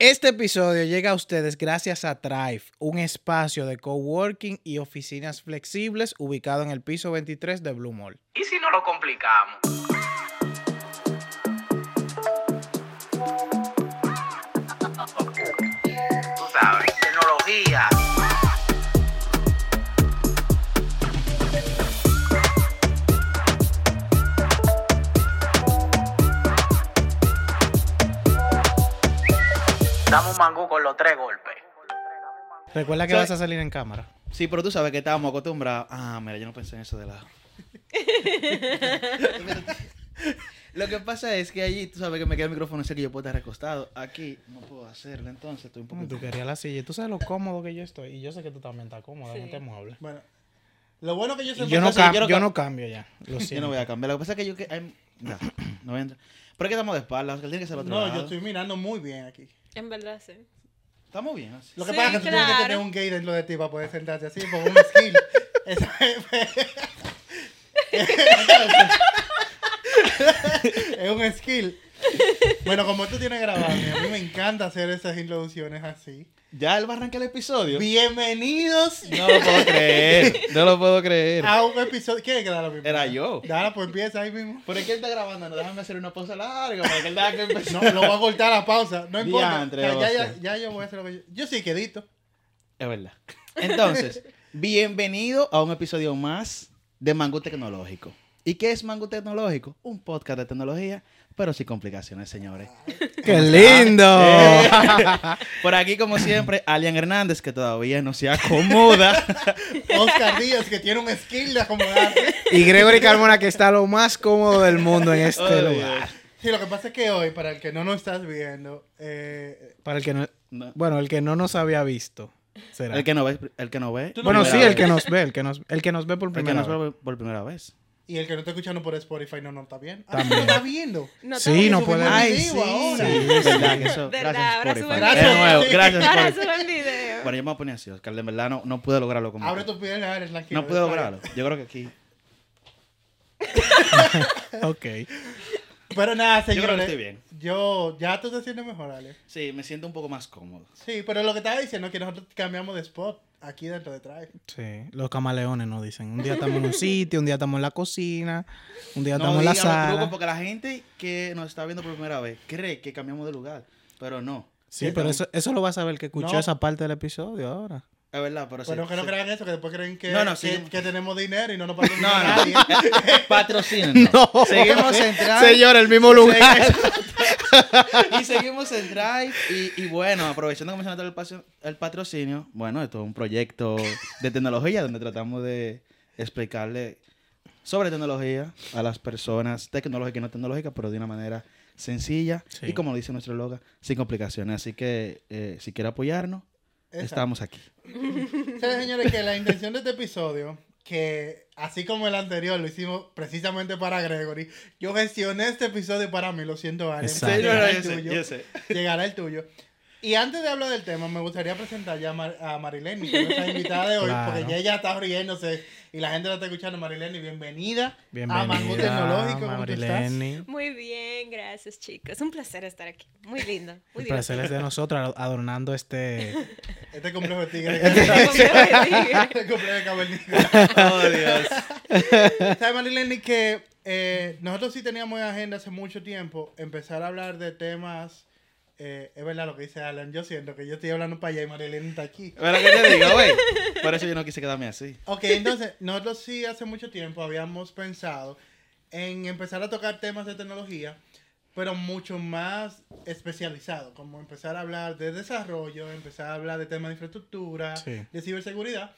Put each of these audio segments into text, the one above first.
Este episodio llega a ustedes gracias a Thrive, un espacio de coworking y oficinas flexibles ubicado en el piso 23 de Blue Mall. ¿Y si no lo complicamos? Dame un mangú con los tres golpes. Recuerda que vas a salir en cámara. Sí, pero tú sabes que estábamos acostumbrados. Ah, mira, yo no pensé en eso de lado. Lo que pasa es que allí, tú sabes que me queda el micrófono ese que yo puedo estar recostado. Aquí no puedo hacerlo, entonces estoy un poco. Tú querías la silla. y Tú sabes lo cómodo que yo estoy. Y yo sé que tú también estás cómoda en Sí. este mueble. Bueno, lo bueno que yo Y sé yo no, cam- yo no yo no cambio ya. Lo Yo no voy a cambiar. Lo que pasa es que yo que. no, no voy a entrar. Pero es que estamos de espaldas, que tiene que ser otro No, lado. yo estoy mirando muy bien aquí. En verdad, sí. Estamos bien así. Lo que Sí, pasa es que tú tienes que claro. tener un gay dentro de ti para poder sentarte así, por un skill. Eso es, es un skill. Bueno, como tú tienes grabado, a mí me encanta hacer esas introducciones así. Ya él va a arrancar el episodio. Bienvenidos No lo puedo creer. No lo puedo creer. a un episodio. ¿Quién es que da la misma? Era yo. Dale, pues empieza ahí mismo. Es que él está grabando, no déjame hacer una pausa larga para que él que. No, lo voy a cortar a la pausa. No importa. Diantre, O sea, ya, ya, ya yo voy a hacer lo que yo. Yo sí quedito. Es verdad. Entonces, bienvenido a un episodio más de Mango Tecnológico. ¿Y qué es Mango Tecnológico? Un podcast de tecnología, pero sin complicaciones, señores. ¡Qué lindo! Por aquí, como siempre, Alian Hernández, que todavía no se acomoda. Oscar Díaz, que tiene un skill de acomodarte. y Gregory Carmona, que está lo más cómodo del mundo en este Oh, lugar. Dios. Sí, lo que pasa es que hoy, para el que no nos estás viendo, eh, Para el que no, No. bueno, el que no nos había visto. Será. El que no ve, el que no ve. No bueno, sí, el que vez. nos ve, el que nos, el que nos ve por El que primera nos vez. ve por, por primera vez. Y el que no está escuchando por Spotify no nos está bien. Ah, También. ¿no está viendo? No Sí, no puede- Ay, sí, ahora. sí. ¿Verdad que eso? Verdad, gracias, ahora Spotify. video. De nuevo, gracias, Ahora suben video. Bueno, yo me voy a poner así, Oscar. De verdad no, no pude lograrlo como Abre tú. tu pierna, eres tranquilo. No pude lograrlo. Yo creo que aquí. Ok. Pero nada, Yo creo señores. que estoy bien. Yo, ya tú te sientes mejor, Ale. Sí, me siento un poco más cómodo. Sí, pero lo que estaba diciendo es que nosotros cambiamos de spot aquí dentro de Drive. Sí, los camaleones nos dicen. Un día estamos en un sitio, un día estamos en la cocina, un día No estamos en la sala. porque la gente que nos está viendo por primera vez cree que cambiamos de lugar, pero no. Sí, pero eso, eso lo vas a ver que escuchó No. esa parte del episodio ahora. Es verdad, pero sí. Pero que no sí. crean eso, que después creen que, No, no, que, que tenemos dinero y no nos patrocina No, no. nadie. Patrocínenos. No. Seguimos en Drive. Señor, el mismo lugar. y seguimos en Drive. Y, y bueno, aprovechando que mencionaste el, paso- el patrocinio, bueno, esto es un proyecto de tecnología donde tratamos de explicarle sobre tecnología a las personas tecnológicas y no tecnológicas, pero de una manera sencilla Sí. y como lo dice nuestro logo, sin complicaciones. Así que eh, si quiere apoyarnos, Exacto. estamos aquí. ¿Saben, señores, que la intención de este episodio, que así como el anterior lo hicimos precisamente para Gregory, yo gestioné este episodio para mí, lo siento, Ale. Exacto. Sí, no, no, Llegará el tuyo. yo sé. Llegará el tuyo. Y antes de hablar del tema, me gustaría presentar ya a, Mar- a Marilene, que es nuestra invitada de hoy, Claro. porque ya ella está riéndose y la gente la está escuchando. Marilene, bienvenida, Bienvenida, a Mango Tecnológico. ¿Cómo tú estás? Muy bien, gracias chicos. Un placer estar aquí. Muy lindo. Muy El placer es de nosotros adornando este... Este complejo de tigre. divertido. este complejo de cavernícola. Oh, Dios. ¿Sabes, Marilene, que eh, nosotros sí teníamos en agenda hace mucho tiempo empezar a hablar de temas. Eh, es verdad lo que dice Alan. Yo siento que yo estoy hablando para allá y Marilene está aquí. Pero que te digo, güey. Por eso yo no quise quedarme así. Ok, entonces, nosotros sí hace mucho tiempo habíamos pensado en empezar a tocar temas de tecnología, pero mucho más especializados, como empezar a hablar de desarrollo, empezar a hablar de temas de infraestructura, Sí. de ciberseguridad.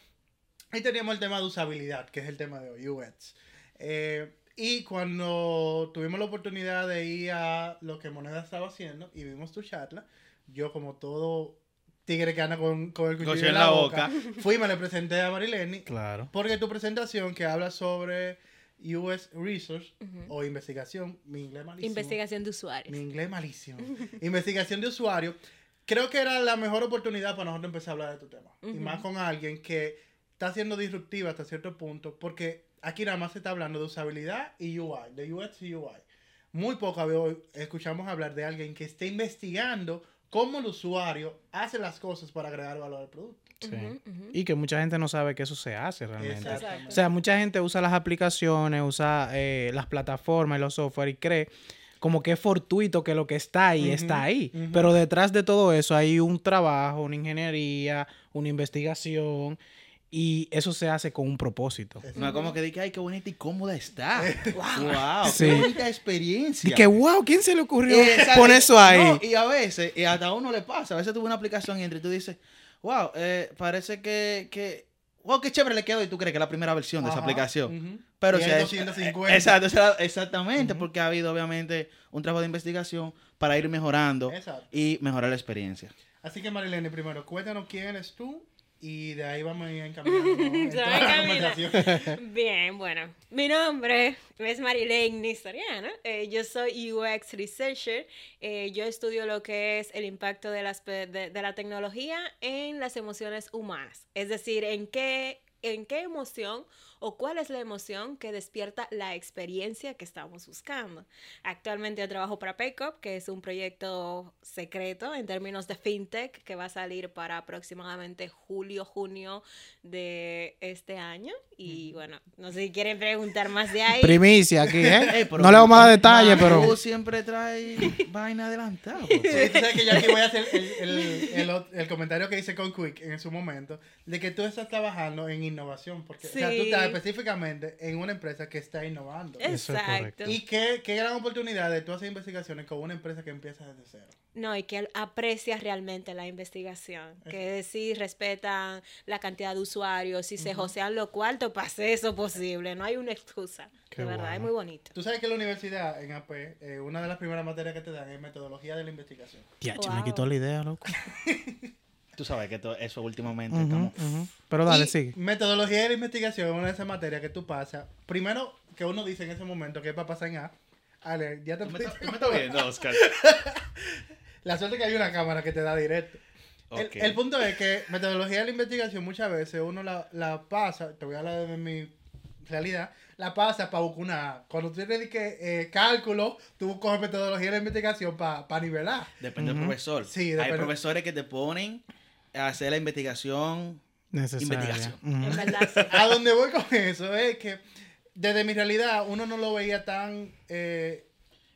Y teníamos el tema de usabilidad, que es el tema de hoy, UX. Eh, y cuando tuvimos la oportunidad de ir a lo que Moneda estaba haciendo y vimos tu charla, yo como todo tigre que anda con, con el cuchillo en la boca, fui y me le presenté a Marileni Claro. porque tu presentación que habla sobre US Research o investigación, mi inglés malísimo. Investigación de usuarios. Mi inglés malísimo. investigación de usuario. Creo que era la mejor oportunidad para nosotros empezar a hablar de tu tema. Y más con alguien que está siendo disruptiva hasta cierto punto, porque aquí nada más se está hablando de usabilidad y UI, de UX y UI. Muy poco había- escuchamos hablar de alguien que esté investigando cómo el usuario hace las cosas para agregar valor al producto. Sí. Y que mucha gente no sabe que eso se hace realmente. O sea, mucha gente usa las aplicaciones, usa eh, las plataformas y los software y cree como que es fortuito que lo que está ahí está ahí. Pero detrás de todo eso hay un trabajo, una ingeniería, una investigación y eso se hace con un propósito. No es como que diga, ay, qué bonita y cómoda está. wow, Sí. qué bonita experiencia. Y que, wow, ¿quién se le ocurrió Exacto. poner eso ahí? No, y a veces, y hasta a uno le pasa, a veces tuve una aplicación y entre tú dices, wow, eh, parece que, que, wow, qué chévere le quedó y tú crees que es la primera versión de esa aplicación. Pero Y si hay hay- 250. Exacto, exactamente, porque ha habido obviamente un trabajo de investigación para ir mejorando Exacto. y mejorar la experiencia. Así que Marilene, primero, cuéntanos quién eres tú y de ahí vamos a ir encaminando en la. Bien, bueno, mi nombre es Marilene Nistoriana, eh, yo soy UX Researcher, eh, yo estudio lo que es el impacto de, las, de la tecnología en las emociones humanas, es decir, en qué, en qué emoción o cuál es la emoción que despierta la experiencia que estamos buscando. Actualmente yo trabajo para Paycop, que es un proyecto secreto en términos de fintech que va a salir para aproximadamente julio, junio de este año. Y bueno, no sé si quieren preguntar más de ahí. Primicia aquí, ¿eh? Ey, pero no le vamos a dar detalles, pero... siempre trae vaina adelantada. Sí, tú sabes que yo aquí voy a hacer el, el- el el comentario que hice con Quick en su momento, de que tú estás trabajando en innovación, porque o sea, tú Sí. estás específicamente en una empresa que está innovando. Eso es correcto. Exacto. Y qué, qué gran oportunidad de tú hacer investigaciones con una empresa que empieza desde cero. No, y que aprecia realmente la investigación, que sí respetan la cantidad de usuarios, y se josean los cuartos hacer eso posible, no hay una excusa, Qué de verdad, es muy bonito. Tú sabes que en la universidad, en AP, eh, una de las primeras materias que te dan es metodología de la investigación. Wow. me quitó la idea, loco. Tú sabes que eso últimamente Ujú, estamos... ujú. Pero dale, Y sigue. Metodología de la investigación es una de esas materias que tú pasas. Primero, que uno dice en ese momento que es para pasar en A. Ale, ya te ¿Tú me estás- pusiste- tú me estás viendo, Oscar? La suerte que hay una cámara que te da directo. El- punto es que metodología de la investigación muchas veces uno la, la pasa, te voy a hablar de mi realidad, la pasa para buscar una A. Cuando tú tienes que eh, cálculo, tú coges metodología de la investigación para nivelar. Depende del profesor. Sí, Hay depende. profesores que te ponen hacer la investigación. Necesaria. Investigación. Verdad, sí. A donde voy con eso es que desde mi realidad uno no lo veía tan... eh,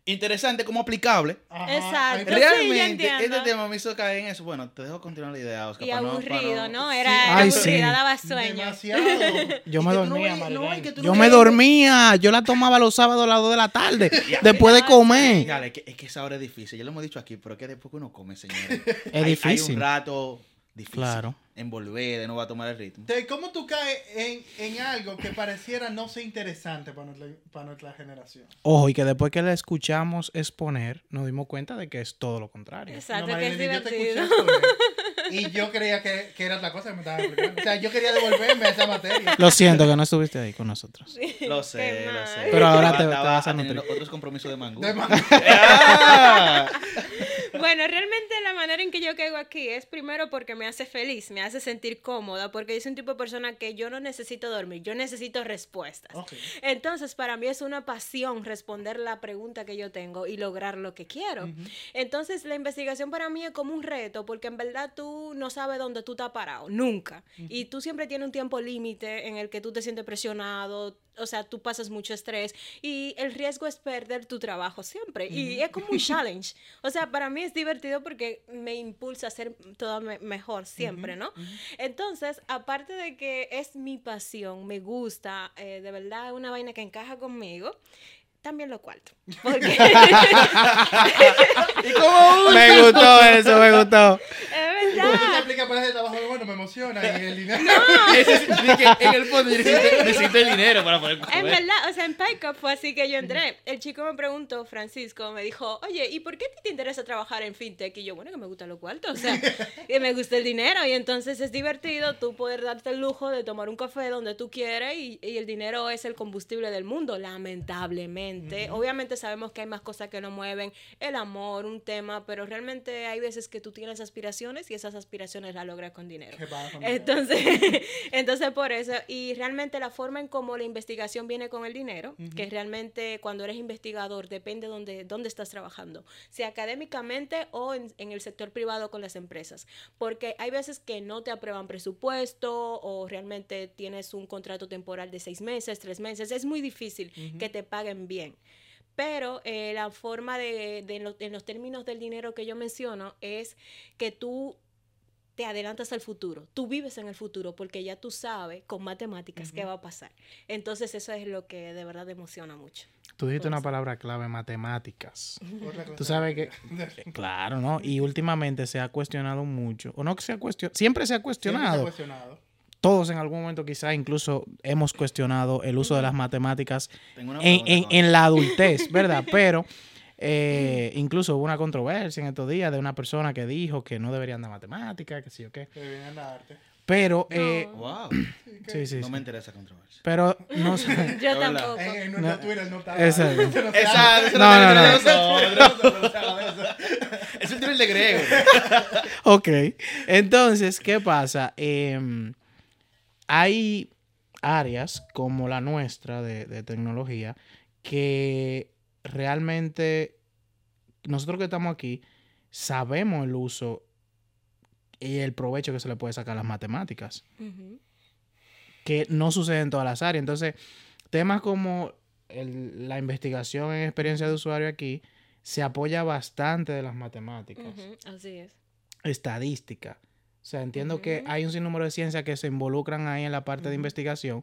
Interesante como aplicable. ajá, Exacto. sí, Realmente, este tema me hizo caer en eso. Bueno, te dejo continuar la idea, Oscar. Y no- aburrido, ¿no? Sí. Era Ay, aburrida, sí. daba sueño. Demasiado. Yo me no dormía, no, Yo no me dormía. Yo la tomaba los sábados a las 2 de la tarde. después de comer. Dale, es que, es que esa hora es difícil. Ya lo hemos dicho aquí, pero es que después que uno come, señores. Es hay, Hay difícil. un rato difícil. Claro. En volver, de no va a tomar el ritmo. Entonces, ¿cómo tú caes en, en algo que pareciera no ser interesante para nuestra, para nuestra generación? Ojo, y que después que la escuchamos exponer, nos dimos cuenta de que es todo lo contrario. Exacto, No, que es Marilyn, yo te divertido. escuché exponer, y yo creía que, que era otra cosa que me estaba explicando. O sea, yo quería devolverme a esa materia. Lo siento que no estuviste ahí con nosotros. Lo sé, lo sé. Pero ahora te- vas a nutrir. otros compromisos de mango. De man- Ah. Bueno, realmente la manera en que yo caigo aquí es primero porque me hace feliz, me hace sentir cómoda, porque yo soy un tipo de persona que yo no necesito dormir, yo necesito respuestas. Entonces, para mí es una pasión responder la pregunta que yo tengo y lograr lo que quiero. Entonces, la investigación para mí es como un reto, porque en verdad tú no sabes dónde tú estás parado, nunca. Y tú siempre tienes un tiempo límite en el que tú te sientes presionado, o sea, tú pasas mucho estrés y el riesgo es perder tu trabajo siempre. Y es como un challenge. O sea, para mí es divertido porque me impulsa a ser todo me- mejor siempre, ¿no? Entonces, aparte de que es mi pasión, me gusta, eh, de verdad es una vaina que encaja conmigo. También lo cuarto. Porque ¿Y cómo Me gustó eso, me gustó. es te verdad. aplicas para ese trabajo, bueno, me emociona y el dinero. Es- que en el fondo yo necesito, necesito el dinero para poder En comer. verdad, o sea, en Pickup fue así que yo entré. El chico me preguntó, Francisco, me dijo, oye, ¿y por qué a ti te interesa trabajar en fintech? Y yo, bueno, que me gustan los cuartos, o sea, que me gusta el dinero. Y entonces es divertido tú poder darte el lujo de tomar un café donde tú quieres y, y el dinero es el combustible del mundo, lamentablemente. Obviamente sabemos que hay más cosas que nos mueven, el amor, un tema, pero realmente hay veces que tú tienes aspiraciones y esas aspiraciones las logras con dinero. Entonces, entonces por eso, y realmente la forma en cómo la investigación viene con el dinero, que realmente cuando eres investigador depende de dónde, dónde estás trabajando, sea académicamente o en, en el sector privado con las empresas, porque hay veces que no te aprueban presupuesto o realmente tienes un contrato temporal de seis meses, tres meses, es muy difícil que te paguen bien. Pero eh, la forma de, de lo- en los términos del dinero que yo menciono es que tú te adelantas al futuro, tú vives en el futuro porque ya tú sabes con matemáticas qué va a pasar. Entonces eso es lo que de verdad me emociona mucho. Tú dijiste una palabra clave, matemáticas. Tú sabes que, claro, ¿no? Y últimamente se ha cuestionado mucho, o no que se ha cuestionado, siempre se ha Siempre se ha cuestionado. Todos en algún momento quizá incluso hemos cuestionado el uso de las matemáticas en, la adultez, ¿verdad? Pero eh, incluso hubo una controversia en estos días de una persona que dijo que no deberían dar matemáticas, que sí o qué. Que la arte. Pero, eh, Wow. sí, sí, no sí. me interesa controversia. Pero no sé. Yo tampoco. En, en nuestro No. Twitter no está. Exacto. Eso no No, no, no. Es un nivel de griego. Ok. Entonces, ¿qué pasa? Em, hay áreas como la nuestra de, de tecnología que realmente nosotros que estamos aquí sabemos el uso y el provecho que se le puede sacar a las matemáticas, que no sucede en todas las áreas. Entonces, temas como el- la investigación en experiencia de usuario aquí se apoya bastante de las matemáticas Así es. estadística. O sea, entiendo que hay un sinnúmero de ciencias que se involucran ahí en la parte de investigación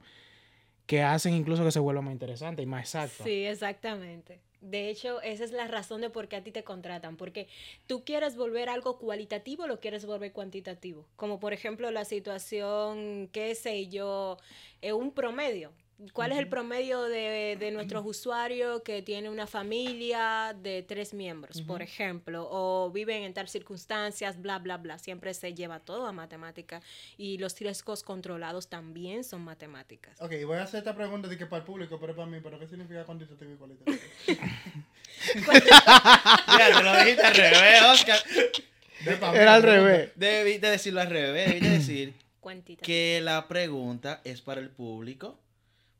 que hacen incluso que se vuelva más interesante y más exacto. Sí, exactamente. De hecho, esa es la razón de por qué a ti te contratan, porque tú quieres volver algo cualitativo o lo quieres volver cuantitativo. Como por ejemplo la situación, qué sé yo, eh, un promedio. ¿Cuál es el promedio de, de nuestros usuarios que tiene una familia de tres miembros, por ejemplo, o viven en tal circunstancias, bla, bla, bla? Siempre se lleva todo a matemática y los riesgos controlados también son matemáticas. Ok, voy a hacer esta pregunta de que para el público, pero para mí, ¿pero qué significa cuantitativo y cualitativo? Mira, te lo dijiste al revés, Oscar. De Era al revés. Debiste decirlo al revés. Debiste decir que la pregunta es para el público,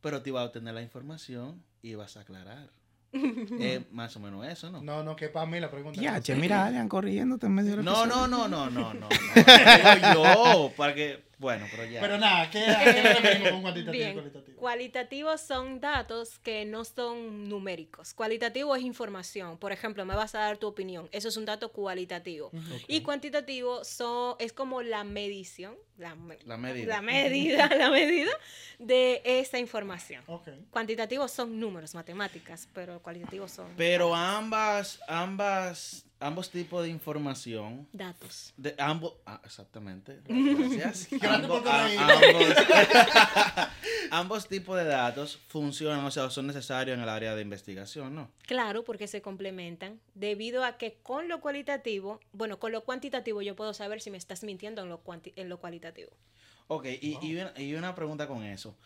pero te iba a obtener la información y vas a aclarar. Es más o menos eso, ¿no? No, no, que para mí la pregunta. Ya, che, mira, Adrián corriéndote en medio del No, episodio. no, no, no, no, no. no. Digo yo, para que. Bueno, pero ya. Pero nada, ¿qué, ¿a qué nos referimos con cuantitativo y Bien, cualitativo? cualitativos son datos que no son numéricos. Cualitativo es información. Por ejemplo, me vas a dar tu opinión. Eso es un dato cualitativo. Y cuantitativo son, es como la medición, la, me- La medida. la medida, la medida de esa información. Cuantitativos son números, matemáticas, pero cualitativos son Pero ambas, ambas, ambos tipos de información. datos. De ambos. Ah, exactamente. Gracias. Ambos- a- corregir. ambos, ambos tipos de datos funcionan, o sea, son necesarios en el área de investigación, ¿no? Claro, porque se complementan, debido a que con lo cualitativo, bueno, con lo cuantitativo yo puedo saber si me estás mintiendo en lo, cuanti- en lo cualitativo. Ok, y, y una, y una pregunta con eso.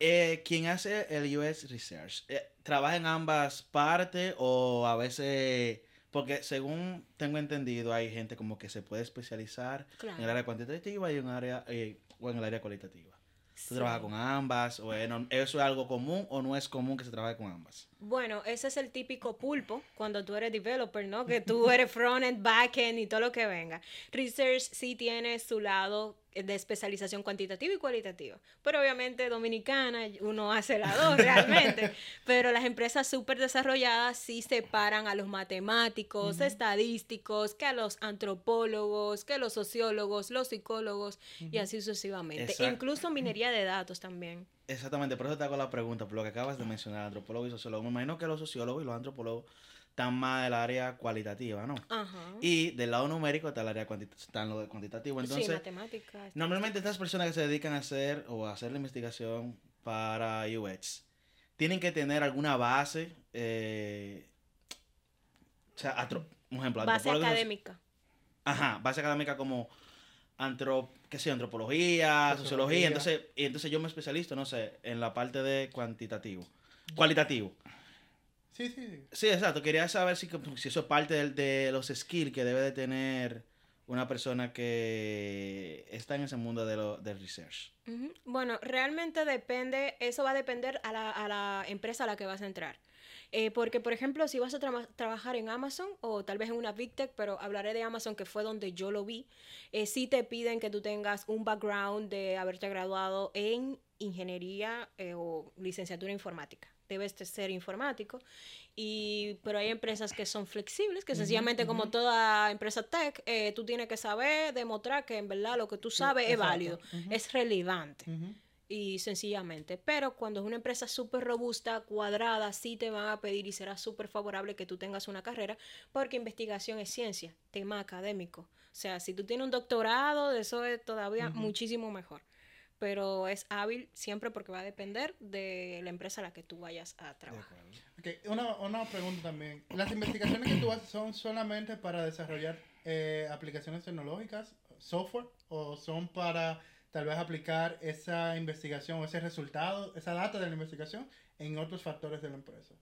Eh, quien hace el US Research, eh, ¿trabaja en ambas partes o a veces, porque según tengo entendido, hay gente como que se puede especializar en el área cuantitativa y en, área, eh, o en el área cualitativa? ¿Tú Sí. trabajas con ambas? ¿O eso es algo común o no es común que se trabaje con ambas? Bueno, ese es el típico pulpo cuando tú eres developer, ¿no? Que tú eres front-end, back-end y todo lo que venga. Research sí tiene su lado de especialización cuantitativa y cualitativa. Pero obviamente dominicana, uno hace la dos realmente. Pero las empresas súper desarrolladas sí separan a los matemáticos, estadísticos, que a los antropólogos, que a los sociólogos, los psicólogos y así sucesivamente. Exacto. Incluso minería de datos también. Exactamente, por eso te hago la pregunta, por lo que acabas de mencionar, antropólogo y sociólogo. Me imagino que los sociólogos y los antropólogos están más del área cualitativa, ¿no? Ajá. Y del lado numérico está el área cuantitativa, está en lo de cuantitativo. sí, Entonces, matemáticas. normalmente estas personas que se dedican a hacer o a hacer la investigación para UX tienen que tener alguna base, eh, o sea, atro- un ejemplo, Base académica. Ajá, base académica como antro, qué sé, antropología, sociología. Sociología. Entonces, y entonces yo me especializo, no sé, en la parte de cuantitativo, cualitativo. Sí, sí, sí. Sí, exacto. Quería saber si, si eso es parte del- de, los skills que debe de tener una persona que está en ese mundo de lo, del research? Bueno, realmente depende, eso va a depender a la, a la empresa a la que vas a entrar. Eh, porque, por ejemplo, si vas a trabajar en Amazon o tal vez en una Big Tech, pero hablaré de Amazon que fue donde yo lo vi, eh, sí te piden que tú tengas un background de haberte graduado en ingeniería eh, o licenciatura informática. Debes de ser informático. Y, pero hay empresas que son flexibles, que sencillamente como toda empresa tech, eh, tú tienes que saber demostrar que en verdad lo que tú sabes es válido, es relevante y sencillamente. Pero cuando es una empresa súper robusta, cuadrada, sí te van a pedir y será súper favorable que tú tengas una carrera, porque investigación es ciencia, tema académico. O sea, si tú tienes un doctorado, eso es todavía muchísimo mejor. Pero es hábil siempre porque va a depender de la empresa a la que tú vayas a trabajar. Ok, una, una pregunta también. ¿Las investigaciones que tú haces son solamente para desarrollar eh, aplicaciones tecnológicas, software, o son para tal vez aplicar esa investigación o ese resultado, esa data de la investigación en otros factores de la empresa?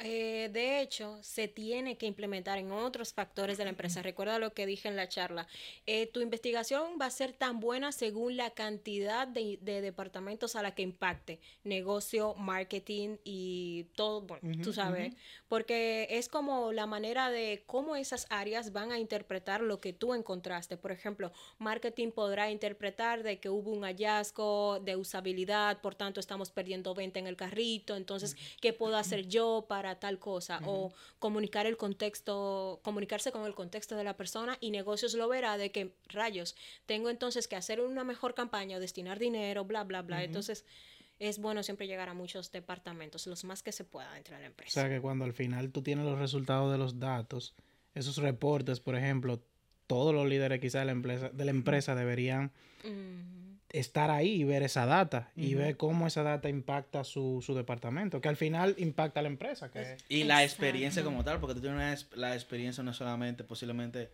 Eh, de hecho, se tiene que implementar en otros factores de la empresa. Recuerda lo que dije en la charla. Eh, tu investigación va a ser tan buena según la cantidad de, de departamentos a la que impacte. Negocio, marketing y todo, bueno, tú sabes. Porque es como la manera de cómo esas áreas van a interpretar lo que tú encontraste. Por ejemplo, marketing podrá interpretar de que hubo un hallazgo de usabilidad, por tanto estamos perdiendo venta en el carrito, entonces, ¿qué puedo hacer yo para tal cosa? O comunicar el contexto, comunicarse con el contexto de la persona y negocios lo verá de que, rayos, tengo entonces que hacer una mejor campaña o destinar dinero, bla, bla, bla. Entonces, es bueno siempre llegar a muchos departamentos, los más que se pueda dentro de la O empresa. sea que cuando al final tú tienes los resultados de los datos, esos reportes, por ejemplo, todos los líderes quizás de la empresa, de la empresa deberían. Estar ahí y ver esa data y ver cómo esa data impacta su, su departamento, que al final impacta a la empresa. Que, Y la experiencia como tal, porque tú tienes una la experiencia no solamente posiblemente,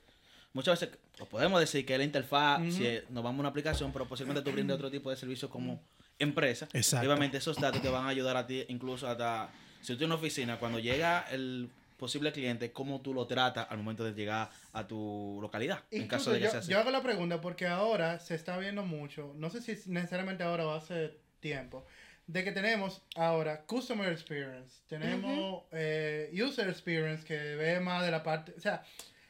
muchas veces podemos decir que la interfaz, si nos vamos a una aplicación, pero posiblemente tú brindes otro tipo de servicio como empresa. Exacto. Y obviamente esos datos te van a ayudar a ti, incluso hasta, si tú tienes una oficina, cuando llega el posible cliente, cómo tú lo tratas al momento de llegar a tu localidad, en caso Incluso de que yo, sea así. yo hago la pregunta porque ahora se está viendo mucho, no sé si es necesariamente ahora o hace tiempo, de que tenemos ahora Customer Experience, tenemos eh, User Experience que ve más de la parte, o sea,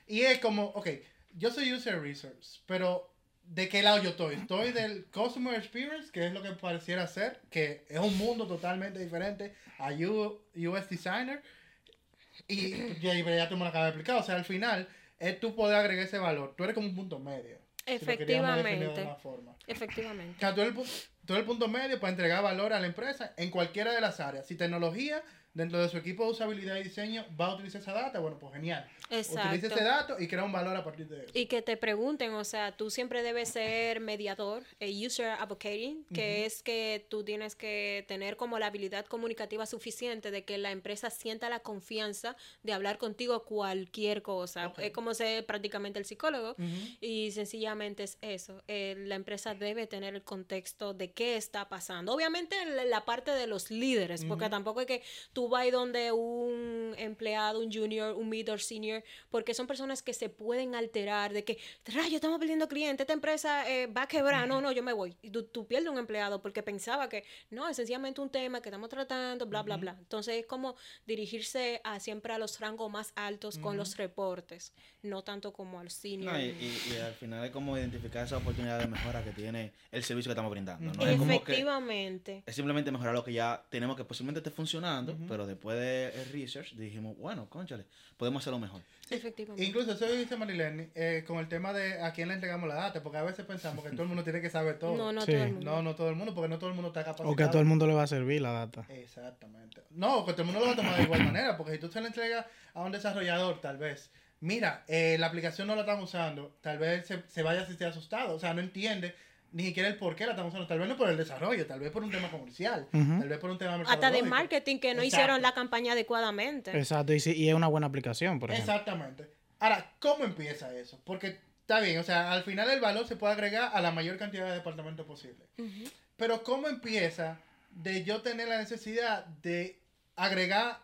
y es como, ok, yo soy User Research, pero ¿de qué lado yo estoy? Estoy del Customer Experience, que es lo que pareciera ser, que es un mundo totalmente diferente a U- UX Designer, y ya, ya tú me lo acabas de explicar. O sea, al final, es tú poder agregar ese valor. Tú eres como un punto medio. si lo queríamos definir de Efectivamente. una forma. O Efectivamente. sea, tú eres, el, tú eres el punto medio para entregar valor a la empresa en cualquiera de las áreas. Si tecnología, dentro de su equipo de usabilidad y diseño, va a utilizar esa data, bueno, pues genial. Utiliza ese Exacto. dato y crea un valor a partir de eso. Y que te pregunten, o sea, tú siempre debes ser mediador, eh, user advocating, que es que tú tienes que tener como la habilidad comunicativa suficiente de que la empresa sienta la confianza de hablar contigo cualquier cosa. Es como ser prácticamente el psicólogo. Y sencillamente es eso. eh, la empresa debe tener el contexto de qué está pasando. Obviamente la, la parte de los líderes, porque tampoco es que tú vayas donde un empleado, un junior, un mid or senior, porque son personas que se pueden alterar de que, rayo, estamos perdiendo clientes, esta empresa eh, va a quebrar, no, no, yo me voy. Y tú, tú pierdes un empleado porque pensaba que no, es sencillamente un tema que estamos tratando, bla, bla, bla. Entonces es como dirigirse a siempre a los rangos más altos con los reportes, no tanto como al senior. No, y, y- y al final es como identificar esa oportunidad de mejora que tiene el servicio que estamos brindando. ¿no? Es como que Efectivamente. es simplemente mejorar lo que ya tenemos que posiblemente esté funcionando, pero después del research dijimos, bueno, conchale, podemos hacerlo mejor. Efectivamente. Incluso eso dice Marilene eh, con el tema de a quién le entregamos la data, porque a veces pensamos que todo el mundo tiene que saber todo. No, no Sí. todo el mundo. No, no todo el mundo, porque no todo el mundo está capacitado. o que a todo el mundo le va a servir la data. Exactamente. No, que todo el mundo lo va a tomar de igual manera, porque si tú se le entregas a un desarrollador, tal vez, mira, eh, la aplicación no la están usando, tal vez se, se vaya a sentir asustado, o sea, no entiende ni siquiera el por qué la están usando, tal vez no por el desarrollo, tal vez por un tema comercial, tal vez por un tema Hasta de marketing que no Exacto. hicieron la campaña adecuadamente. Exacto, y, si- y es una buena aplicación, por ejemplo. Exactamente. Ahora, ¿cómo empieza eso? Porque está bien, o sea, al final el valor se puede agregar a la mayor cantidad de departamentos posible. Pero ¿cómo empieza de yo tener la necesidad de agregar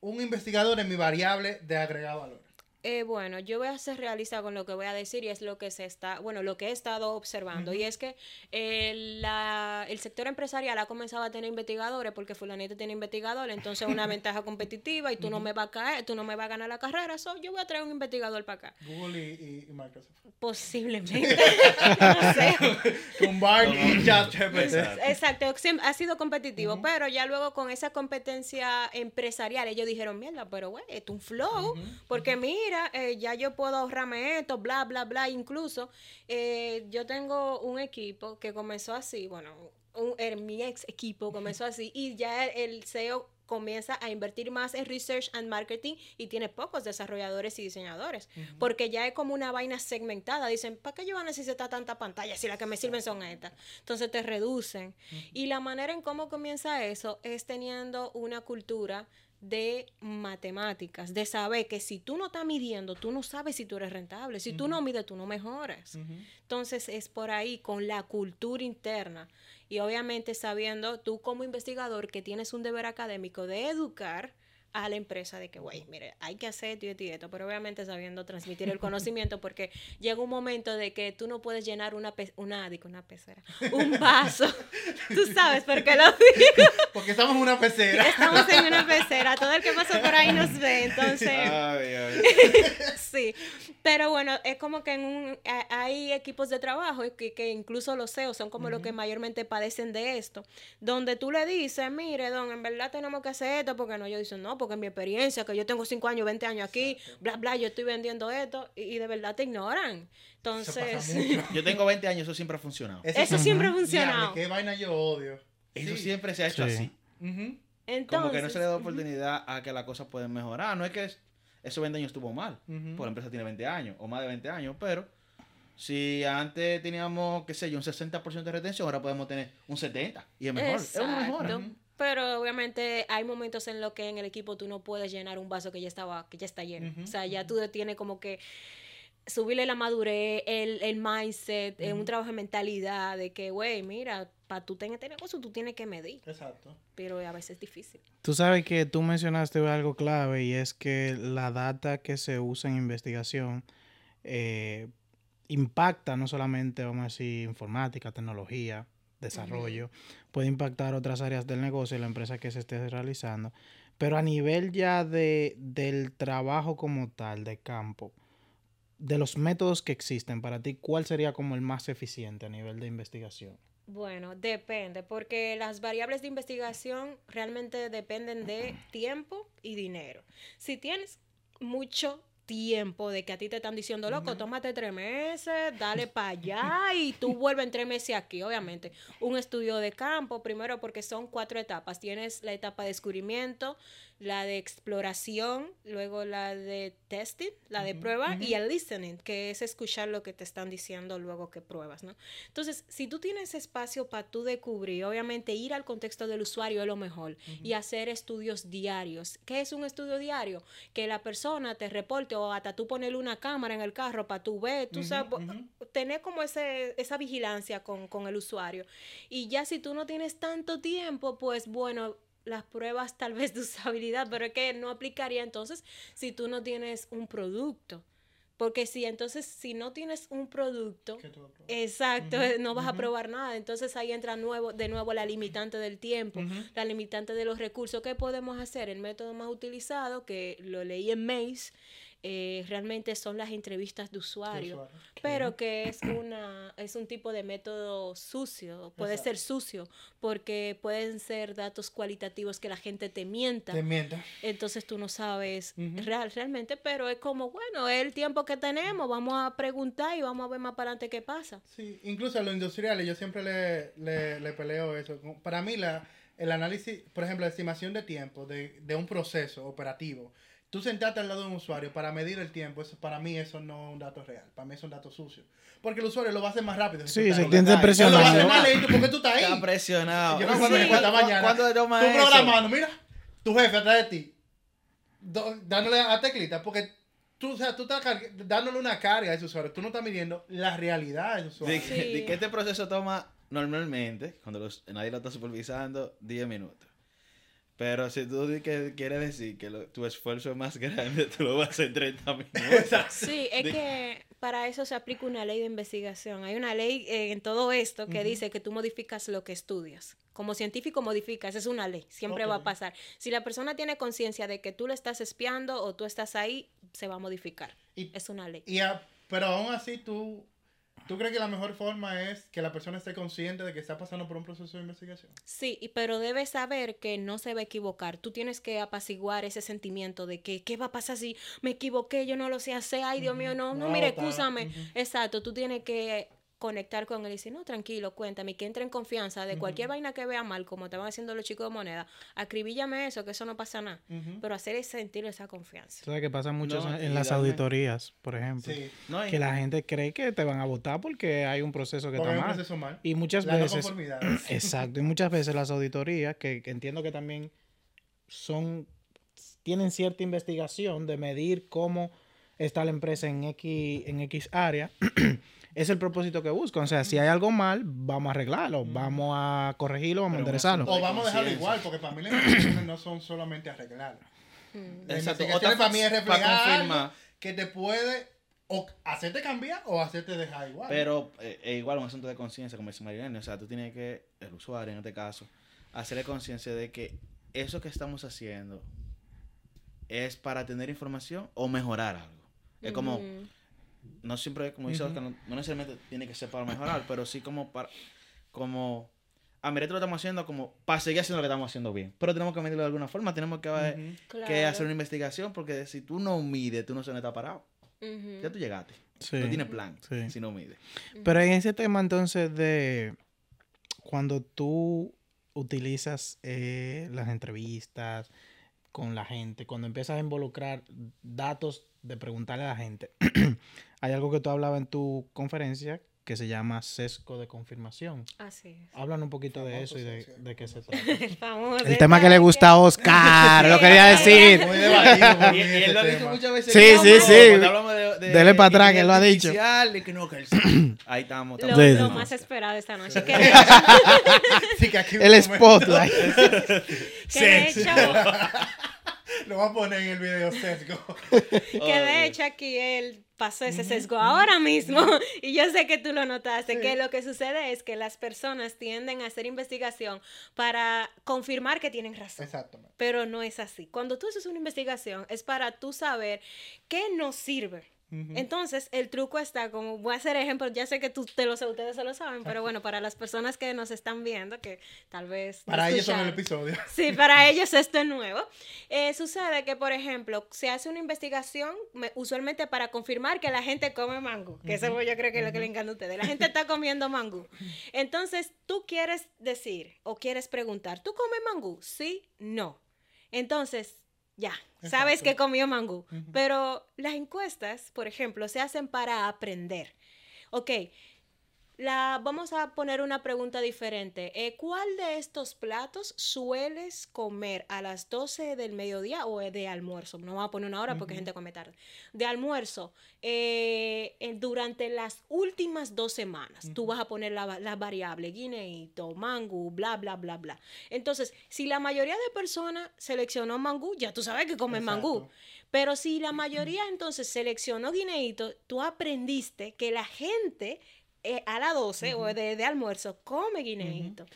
un investigador en mi variable de agregar valor? Eh, bueno, yo voy a ser realista con lo que voy a decir y es lo que se está, bueno, lo que he estado observando. Y es que el, la- el sector empresarial ha comenzado a tener investigadores porque fulanito tiene investigadores, entonces es una ventaja competitiva y tú no me vas a caer, tú no me vas a ganar la carrera, so yo voy a traer un investigador para acá. Google y, y- y Microsoft. Posiblemente. no sé. Exacto. Ha sido competitivo, pero ya luego con esa competencia empresarial, ellos dijeron, mierda, pero güey, es un flow, porque mira, eh, ya yo puedo ahorrarme esto, bla, bla, bla, incluso eh, yo tengo un equipo que comenzó así, bueno, un- el- mi ex equipo comenzó así, y ya el CEO comienza a invertir más en research and marketing y tiene pocos desarrolladores y diseñadores, porque ya es como una vaina segmentada. Dicen, ¿para qué yo voy a necesitar tanta pantalla si las que me sirven son estas? Entonces te reducen. Y la manera en cómo comienza eso es teniendo una cultura de matemáticas, de saber que si tú no estás midiendo, tú no sabes si tú eres rentable. Si tú no mides, tú no mejoras. Entonces es por ahí, con la cultura interna. Y obviamente sabiendo tú como investigador que tienes un deber académico de educar a la empresa de que, güey, mire, hay que hacer esto y esto y esto, pero obviamente sabiendo transmitir el conocimiento porque llega un momento de que tú no puedes llenar una, pe- una, digo, una pecera, un vaso. tú sabes por qué lo digo. Porque estamos en una pecera. Estamos en una pecera, todo el que pasa por ahí nos ve, entonces... Ay, ay. Sí, pero bueno, es como que en un, hay equipos de trabajo que, que incluso los CEOs son como los que mayormente padecen de esto, donde tú le dices, mire, don, en verdad tenemos que hacer esto, porque no, ellos dicen, no, porque en mi experiencia, que yo tengo 5 años, 20 años aquí, bla, bla, yo estoy vendiendo esto, y, y de verdad te ignoran. Entonces. Yo tengo 20 años, eso siempre ha funcionado. eso siempre ha funcionado. qué vaina yo odio. Eso Sí. siempre se ha hecho Sí. así. Ujú. Entonces, Como que no se le da oportunidad a que las cosas pueden mejorar. No es que es- esos 20 años estuvo mal. Ujú. Porque la empresa tiene 20 años o más de 20 años. Pero si antes teníamos, qué sé yo, un 60% de retención, ahora podemos tener un 70%. Y es mejor. Es una mejora. Pero obviamente hay momentos en los que en el equipo tú no puedes llenar un vaso que ya estaba, que ya está lleno. O sea, ya tú tienes como que subirle la madurez, el, el mindset, eh, un trabajo de mentalidad, de que, güey, mira, para tú tener este negocio tú tienes que medir. Exacto. Pero a veces es difícil. Tú sabes que tú mencionaste algo clave y es que la data que se usa en investigación eh, impacta no solamente, vamos a decir, informática, tecnología, desarrollo, puede impactar otras áreas del negocio y la empresa que se esté realizando, pero a nivel ya de, del trabajo como tal, de campo, de los métodos que existen para ti, ¿cuál sería como el más eficiente a nivel de investigación? Bueno, depende, porque las variables de investigación realmente dependen de tiempo y dinero. Si tienes mucho tiempo de que a ti te están diciendo, loco, tómate tres meses, dale para allá y tú vuelves en tres meses aquí, obviamente. Un estudio de campo, primero porque son cuatro etapas. Tienes la etapa de descubrimiento, la de exploración, luego la de testing, la de prueba y el listening, que es escuchar lo que te están diciendo luego que pruebas, ¿no? Entonces, si tú tienes espacio para tú descubrir, obviamente ir al contexto del usuario es lo mejor y hacer estudios diarios. ¿Qué es un estudio diario? Que la persona te reporte o hasta tú ponerle una cámara en el carro para tú ver, tú sabes, tener como ese, esa vigilancia con, con el usuario. Y ya si tú no tienes tanto tiempo, pues bueno, las pruebas tal vez de usabilidad, pero es que no aplicaría entonces si tú no tienes un producto. Porque si entonces, si no tienes un producto, exacto, no vas a probar nada. Entonces ahí entra nuevo, de nuevo la limitante del tiempo, la limitante de los recursos. ¿Qué podemos hacer? El método más utilizado, que lo leí en Maze, eh, realmente son las entrevistas de usuario, usuario. pero que es una es un tipo de método sucio, puede Exacto. ser sucio, porque pueden ser datos cualitativos que la gente te mienta. Te mienta. Entonces tú no sabes real, realmente, pero es como, bueno, es el tiempo que tenemos, vamos a preguntar y vamos a ver más para adelante qué pasa. Sí, incluso a los industriales yo siempre le, le, le peleo eso. Para mí la, el análisis, por ejemplo, la estimación de tiempo de, de un proceso operativo. Tú sentarte al lado de un usuario para medir el tiempo, eso, para mí eso no es un dato real, para mí es un dato sucio. Porque el usuario lo va a hacer más rápido. si Sí, se tiende Él lo va a hacer presionado. más lento porque tú estás ahí. Está presionado. Yo No, me cuando- cuando- mañana, cuando toma tú eso? programando, mira, tu jefe atrás de ti, do- dándole a teclita, porque tú, o sea, tú estás dándole una carga a ese usuario, tú no estás midiendo la realidad del usuario. De, que- Sí. de que este proceso toma normalmente, cuando los- nadie lo está supervisando, 10 minutos. Pero si tú di que quieres decir que lo- tu esfuerzo es más grande, tú lo vas a hacer en 30 minutos. Sí, es que para eso se aplica una ley de investigación. Hay una ley eh, en todo esto que dice que tú modificas lo que estudias. Como científico modificas, es una ley, siempre va a pasar. Si la persona tiene conciencia de que tú le estás espiando o tú estás ahí, se va a modificar. Y- es una ley. Y a- pero aún así, tú, ¿tú crees que la mejor forma es que la persona esté consciente de que está pasando por un proceso de investigación? Sí, y- pero debes saber que no se va a equivocar. Tú tienes que apaciguar ese sentimiento de que, ¿qué va a pasar si me equivoqué? Yo no lo sé hacer. Ay, Dios mío, no, no, No, mire, escúchame. Exacto, tú tienes que conectar con él y decir, no, tranquilo, cuéntame, que entre en confianza de cualquier vaina que vea mal, como estaban haciendo los chicos de moneda, acribíllame eso, que eso no pasa nada. Pero hacer sentir esa confianza. ¿Sabes que pasa mucho No, en las auditorías, por ejemplo? Sí, No, Que la gente cree que te van a votar porque hay un proceso que porque está un mal. proceso mal. Y muchas La no veces... conformidad. Exacto, y muchas veces las auditorías, que, que entiendo que también son, tienen cierta investigación de medir cómo está la empresa en X, en X área, es el propósito que buscan. O sea, si hay algo mal, vamos a arreglarlo, vamos a corregirlo, vamos a enderezarlo. O vamos a dejarlo igual, porque para mí las no son solamente arreglar. Mm. Exacto, otra para mí es reflejar que te puede o hacerte cambiar o hacerte dejar igual. Pero eh, es igual un asunto de conciencia, como dice Marilene. O sea, tú tienes que, el usuario en este caso, hacerle conciencia de que eso que estamos haciendo es para tener información o mejorar algo. Es como. No siempre, como dice Oscar, no, no necesariamente tiene que ser para mejorar, pero sí como para, como, ah, mira, esto lo estamos haciendo como para seguir haciendo lo que estamos haciendo bien. Pero tenemos que medirlo de alguna forma, tenemos que, ver- Ujú. que Claro. hacer una investigación, porque si tú no mides, tú no sabes dónde está parado. Ya tú llegaste. Sí. No tienes plan Sí. si no mides. Pero en ese tema entonces de cuando tú utilizas eh, las entrevistas con la gente, cuando empiezas a involucrar datos de preguntarle a la gente, hay algo que tú hablabas en tu conferencia que se llama sesgo de confirmación. Así es. Hablan un poquito de Famoso eso y de, de de qué se trata. El famoso. El tema que le gusta a Oscar, lo quería decir. Muy debatido Y, y él lo ha dicho tema. muchas veces. Sí, sí, sí. cuando hablamos de- de Dele pa' atrás, que él lo ha dicho. que no, que él- Ahí estamos. Lo, estamos Sí, lo sí. más esperado esta noche. Que Sí, que aquí El spotlight. que de hecho, Lo voy a poner en el video sesgo. que de hecho aquí él pasó ese sesgo ahora mismo y yo sé que tú lo notaste, Sí. que lo que sucede es que las personas tienden a hacer investigación para confirmar que tienen razón. Exactamente. Pero no es así. Cuando tú haces una investigación es para tú saber qué nos sirve. Entonces, el truco está como, voy a hacer ejemplos, ya sé que tú te lo sé, ustedes se lo saben, pero bueno, para las personas que nos están viendo, que tal vez... Para ellos son el episodio. Sí, para ellos esto es nuevo. Eh, sucede que, por ejemplo, se hace una investigación me- usualmente para confirmar que la gente come mango, que eso yo creo que es lo que le encanta a ustedes. La gente está comiendo mango. Entonces, tú quieres decir o quieres preguntar, ¿tú comes mango? Sí, no. Entonces, ya, sabes que comió mango. Pero las encuestas, por ejemplo, se hacen para aprender. Ok, la, vamos a poner una pregunta diferente. Eh, ¿Cuál de estos platos sueles comer a las 12 del mediodía o de almuerzo? No vamos a poner una hora porque gente come tarde. De almuerzo, eh, durante las últimas dos semanas, tú vas a poner la, va- la variable guineíto, mangú, bla, bla, bla, bla. Entonces, si la mayoría de personas seleccionó mangú, ya tú sabes que comen mangú. Exacto. Pero si la mayoría entonces seleccionó guineíto, tú aprendiste que la gente eh, a las 12 o de, de almuerzo come guineíto.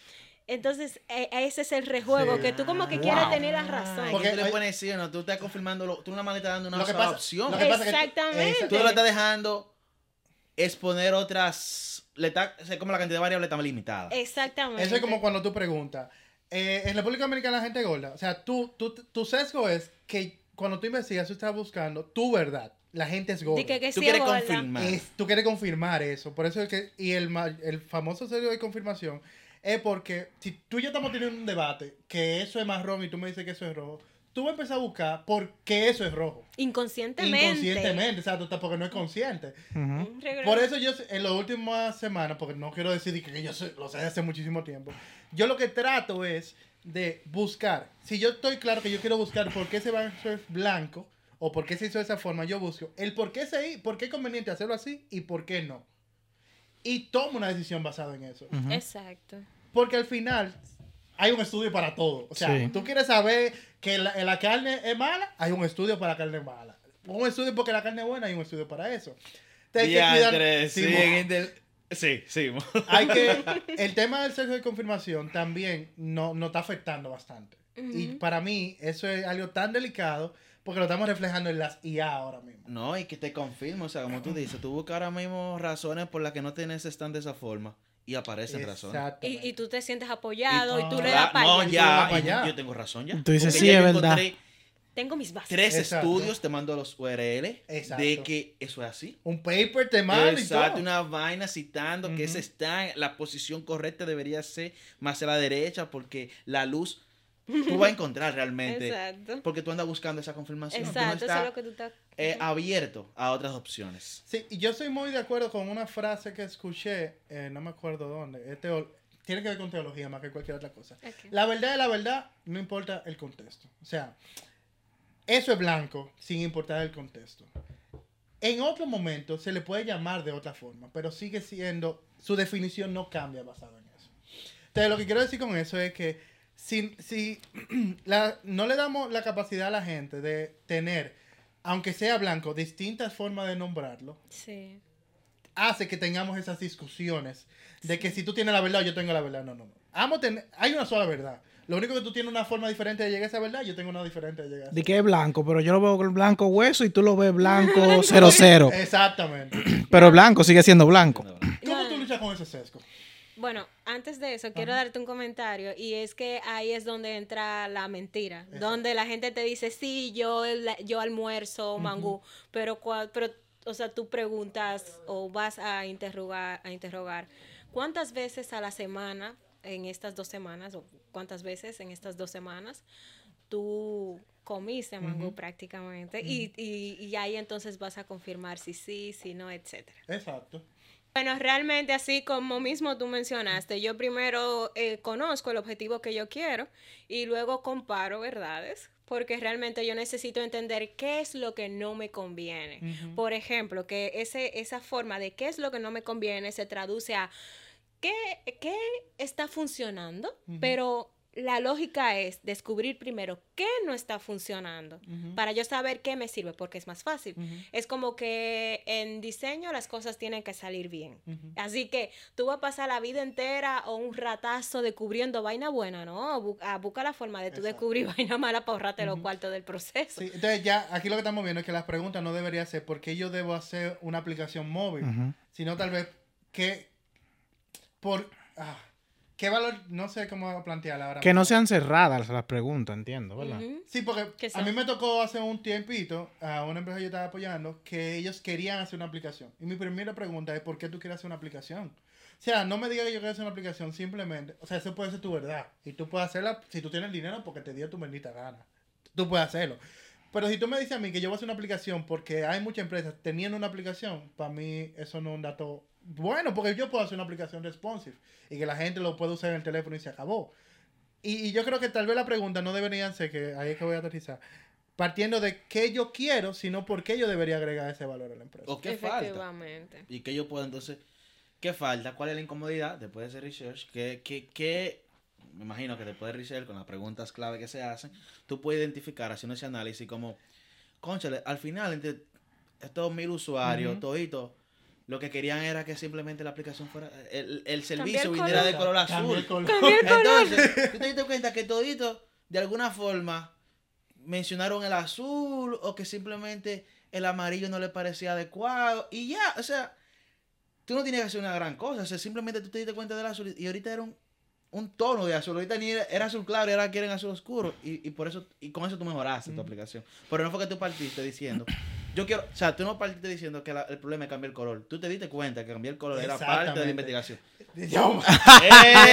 Entonces, eh, ese es el rejuego, Sí. que tú como que quieres Wow. tener la razón. Porque que tú le pones sí o no, tú estás confirmando, lo- tú nada más le estás dando una Lo que sola pasa- opción. lo que pasa es que- Exactamente. Exacto. Tú le estás dejando exponer otras, le está, como la cantidad de variables está más limitada. Exactamente. Eso es como cuando tú preguntas. eh, en República Dominicana la gente gorda. O sea, tú, tú, tu sesgo es que cuando tú investigas, tú estás buscando tu verdad. La gente es gorda. Que, que Tú quieres gorda. confirmar. Es- tú quieres confirmar eso. Por eso es que. Y el, ma- el famoso sesgo de confirmación es porque si tú y yo estamos teniendo un debate que eso es marrón y tú me dices que eso es rojo, tú vas a empezar a buscar por qué eso es rojo. Inconscientemente. Inconscientemente, exacto, porque no es consciente. Por eso yo en las últimas semanas, porque no quiero decir que yo sé- lo sé hace muchísimo tiempo, yo lo que trato es de buscar. Si yo estoy claro que yo quiero buscar por qué ese vaso es blanco o por qué se hizo de esa forma, yo busco el por qué, se, por qué es conveniente hacerlo así y por qué no. Y tomo una decisión basada en eso. Exacto. Porque al final, hay un estudio para todo. O sea, Sí. tú quieres saber que la, la carne es mala, hay un estudio para la carne mala. Un estudio porque la carne es buena, hay un estudio para eso. Te hay que cuidar- sí, sí, hay que el tema del sexo de confirmación también no, nos está afectando bastante. Y Ujú. para mí eso es algo tan delicado porque lo estamos reflejando en las IA ahora mismo. No, y que te confirmo, o sea, como tú dices, tú buscas ahora mismo razones por las que no tienes stand de esa forma y aparecen razones. Y, y tú te sientes apoyado y, Y- tú Ah, le das para no, allá. ya, para y allá. yo tengo razón ya. Tú dices, Porque sí, es yo verdad. encontré Tengo mis bases. Tres Exacto. estudios, te mando los URL Exacto. de que eso es así. Un paper te manda y Exacto, todo. una vaina citando que ese está, la posición correcta debería ser más a la derecha porque la luz tú vas a encontrar realmente. Exacto. Porque tú andas buscando esa confirmación. no Exacto, eso estás es lo que tú estás. eh, abierto a otras opciones. Sí, y yo estoy muy de acuerdo con una frase que escuché, eh, no me acuerdo dónde, es teo- tiene que ver con teología más que cualquier otra cosa. La verdad es la verdad, no importa el contexto. O sea, eso es blanco sin importar el contexto. En otro momento se le puede llamar de otra forma, pero sigue siendo, su definición no cambia basado en eso. Entonces, lo que quiero decir con eso es que si, si la- no le damos la capacidad a la gente de tener, aunque sea blanco, distintas formas de nombrarlo, Sí. hace que tengamos esas discusiones de que si tú tienes la verdad o yo tengo la verdad. No, no, no. Amo tener- hay una sola verdad. Lo único que tú tienes una forma diferente de llegar a esa verdad, yo tengo una diferente de llegar a esa De que es blanco, pero yo lo veo con blanco hueso y tú lo ves blanco 00. Exactamente. Pero el blanco sigue siendo blanco. ¿Cómo tú luchas con ese sesgo? Bueno, antes de eso, quiero darte un comentario y es que ahí es donde entra la mentira, Exacto. donde la gente te dice, sí, yo, yo almuerzo mangú, pero, cua- pero, o sea, tú preguntas o vas a interrogar, a interrogar, ¿cuántas veces a la semana, en estas dos semanas, o cuántas veces en estas dos semanas, tú comiste mangú Ujú. prácticamente? y, y, y ahí entonces vas a confirmar si sí, si no, etcétera. Exacto. Bueno, realmente así como mismo tú mencionaste, yo primero eh, conozco el objetivo que yo quiero y luego comparo verdades, porque realmente yo necesito entender qué es lo que no me conviene. Por ejemplo, que ese, esa forma de qué es lo que no me conviene se traduce a qué, qué está funcionando, pero la lógica es descubrir primero qué no está funcionando para yo saber qué me sirve, porque es más fácil. Es como que en diseño las cosas tienen que salir bien. Así que tú vas a pasar la vida entera o un ratazo descubriendo vaina buena, ¿no? Bu- a busca la forma de tú Exacto. descubrir vaina mala para ahorrarte los cuartos del proceso. Sí, entonces ya aquí lo que estamos viendo es que las preguntas no deberían ser por qué yo debo hacer una aplicación móvil, sino tal vez qué por ah, qué valor, no sé cómo plantearla ahora. Que no sean cerradas las preguntas, entiendo, ¿verdad? Sí, porque ¿Qué a mí me tocó hace un tiempito a una empresa que yo estaba apoyando que ellos querían hacer una aplicación. Y mi primera pregunta es, ¿por qué tú quieres hacer una aplicación? O sea, no me digas que yo quiero hacer una aplicación simplemente. O sea, eso puede ser tu verdad. Y tú puedes hacerla si tú tienes el dinero porque te dio tu bendita gana. Tú puedes hacerlo. Pero si tú me dices a mí que yo voy a hacer una aplicación porque hay muchas empresas teniendo una aplicación, para mí eso no es un dato bueno, porque yo puedo hacer una aplicación responsive y que la gente lo pueda usar en el teléfono y se acabó. Y, y yo creo que tal vez la pregunta no deberían ser, que ahí es que voy a aterrizar, partiendo de qué yo quiero, sino por qué yo debería agregar ese valor a la empresa. ¿O qué falta? Y que yo puedo entonces, ¿qué falta? ¿Cuál es la incomodidad después de ese research? ¿Qué, qué, qué- me imagino que después de research, con las preguntas clave que se hacen, tú puedes identificar, haciendo ese análisis como, conchale, al final, entre estos mil usuarios, Ujú. toditos, lo que querían era que simplemente la aplicación fuera, el, el servicio el viniera de color el azul. color. El color. Entonces, tú te diste cuenta que todito, de alguna forma, mencionaron el azul o que simplemente el amarillo no le parecía adecuado y ya, o sea, tú no tienes que hacer una gran cosa, o sea, simplemente tú te diste cuenta del azul y ahorita era un, un tono de azul, ahorita ni era, era azul claro y ahora quieren azul oscuro y, y por eso, y con eso tú mejoraste tu Ujú. aplicación. Pero no fue que tú partiste diciendo, yo quiero, o sea, tú no partiste diciendo que la- el problema es cambiar el color, tú te diste cuenta que cambiar el color era parte de la investigación. Yo- ¡Eh!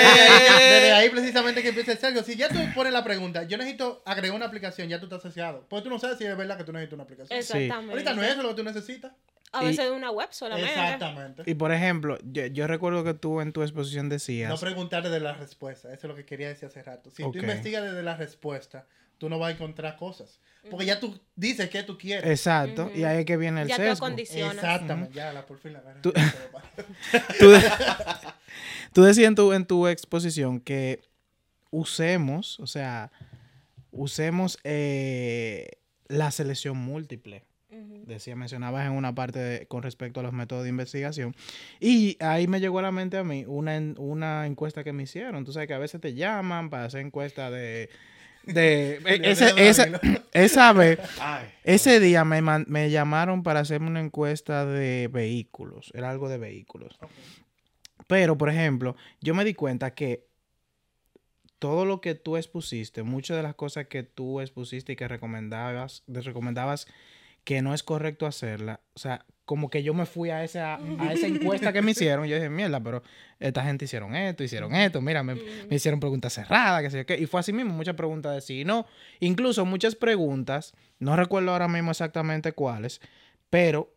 Desde ahí precisamente que empieza el Sergio. Si ya tú pones la pregunta, yo necesito agregar una aplicación, ya tú estás asociado. Porque tú no sabes si es verdad que tú necesitas una aplicación. Exactamente. Ahorita no es eso lo que tú necesitas. A veces una web solamente. Exactamente. Y por ejemplo, yo, yo recuerdo que tú en tu exposición decías... No preguntar desde la respuesta. Eso es lo que quería decir hace rato. Si Ok. tú investigas desde la respuesta, tú no vas a encontrar cosas. Porque ya tú dices que tú quieres. Exacto, y ahí es que viene el Ya tú sesgo. acondicionas. Exactamente. Ya, la por fin la. Tú- Tú, de- tú decías en tu, en tu exposición que usemos, o sea, usemos eh, la selección múltiple. Decía, mencionabas en una parte de- con respecto a los métodos de investigación. Y ahí me llegó a la mente a mí una, una encuesta que me hicieron. Tú sabes que a veces te llaman para hacer encuesta de... de e- ese, Leonardo esa, esa vez, Ay. ese día me, me llamaron para hacerme una encuesta de vehículos. Era algo de vehículos. Pero, por ejemplo, yo me di cuenta que todo lo que tú expusiste, muchas de las cosas que tú expusiste y que recomendabas, de- recomendabas que no es correcto hacerla, o sea, como que yo me fui a esa, a esa encuesta que me hicieron, y yo dije, mierda, pero esta gente hicieron esto, hicieron esto, mira, me, me hicieron preguntas cerradas, que sé yo qué, y fue así mismo, muchas preguntas de sí y no, incluso muchas preguntas, no recuerdo ahora mismo exactamente cuáles, pero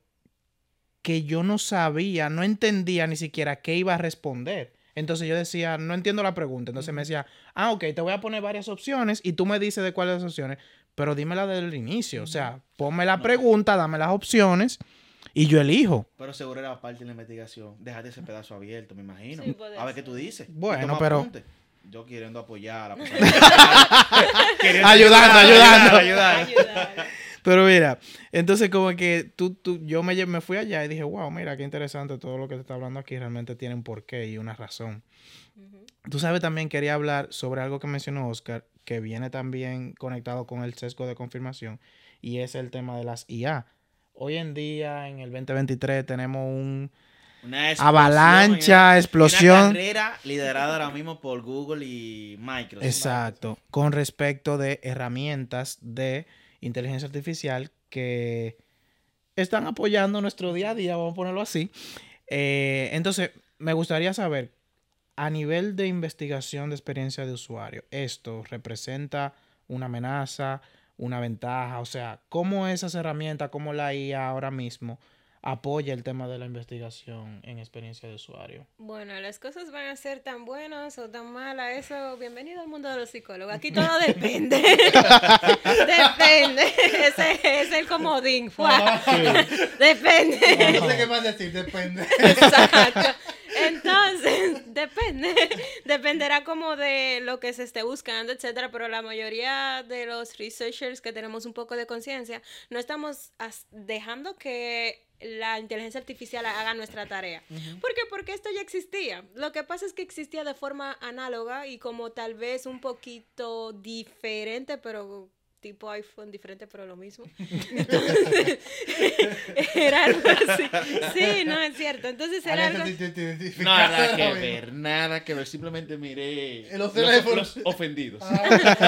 que yo no sabía, no entendía ni siquiera qué iba a responder. Entonces yo decía, no entiendo la pregunta. Entonces me decía, ah, ok, te voy a poner varias opciones y tú me dices de cuáles opciones, pero dímela desde el inicio. O sea, ponme la pregunta, dame las opciones y yo elijo. Pero seguro era parte de la investigación. Déjate ese pedazo abierto, me imagino. Sí, a ver qué tú dices. Bueno, pero- apunte. Yo queriendo apoyar a la Ayudando, ayudando. ayudar. Ayudar. Pero mira, entonces como que tú, tú, yo me, me fui allá y dije, wow, mira, qué interesante todo lo que te está hablando aquí, realmente tiene un porqué y una razón. Ujú. Tú sabes, también quería hablar sobre algo que mencionó Oscar, que viene también conectado con el sesgo de confirmación, y es el tema de las IA. Hoy en día, en el 2023, tenemos un Una explosión, avalancha, Una explosión. carrera liderada ahora mismo por Google y Microsoft. Exacto, con respecto de herramientas de inteligencia artificial que están apoyando nuestro día a día, vamos a ponerlo así. Eh, entonces, me gustaría saber, a nivel de investigación de experiencia de usuario, ¿esto representa una amenaza, una ventaja? O sea, ¿cómo esas herramientas, cómo la IA ahora mismo apoya el tema de la investigación en experiencia de usuario? Bueno, las cosas van a ser tan buenas o tan malas, eso, bienvenido al mundo de los psicólogos. Aquí todo depende. depende. Ese es el comodín. Depende. No sé qué más decir, depende. Exacto. Entonces, depende. Dependerá como de lo que se esté buscando, etcétera. Pero la mayoría de los researchers que tenemos un poco de conciencia, no estamos dejando que la inteligencia artificial haga nuestra tarea. ¿Por qué? Porque esto ya existía. Lo que pasa es que existía de forma análoga y como tal vez un poquito diferente, pero tipo iPhone diferente, pero lo mismo. Entonces, era algo así. Sí, no, es cierto. Entonces era Alexa, algo... Nada que ver, nada que ver. Simplemente miré En los, teléfonos. ofendidos.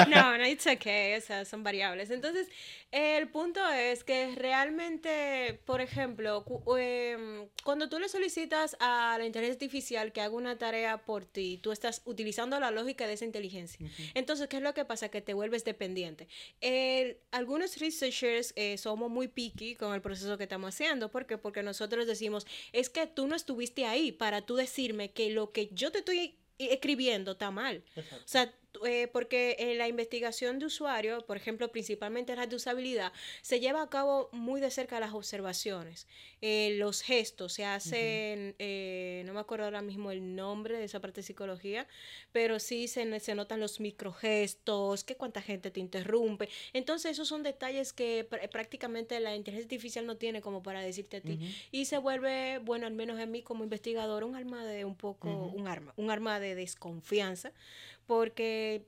No, no, it's okay, esas son variables. Entonces, el punto es que realmente, por ejemplo, em, cuando tú le solicitas a la inteligencia artificial que haga una tarea por ti, tú estás utilizando la lógica de esa inteligencia. Entonces, ¿qué es lo que pasa? Que te vuelves dependiente. El- algunos researchers eh, somos muy picky con el proceso que estamos haciendo. ¿Por qué? Porque nosotros decimos, es que tú no estuviste ahí para tú decirme que lo que yo te estoy escribiendo está mal. O sea, eh, porque en la investigación de usuario, por ejemplo, principalmente las de usabilidad, se lleva a cabo muy de cerca las observaciones. Eh, los gestos se hacen, eh, no me acuerdo ahora mismo el nombre de esa parte de psicología, pero sí se, se notan los microgestos, que cuánta gente te interrumpe. Entonces, esos son detalles que pr- prácticamente la inteligencia artificial no tiene como para decirte a ti. Y se vuelve, bueno, al menos en mí como investigador, un arma de un poco, un arma, un arma de desconfianza, porque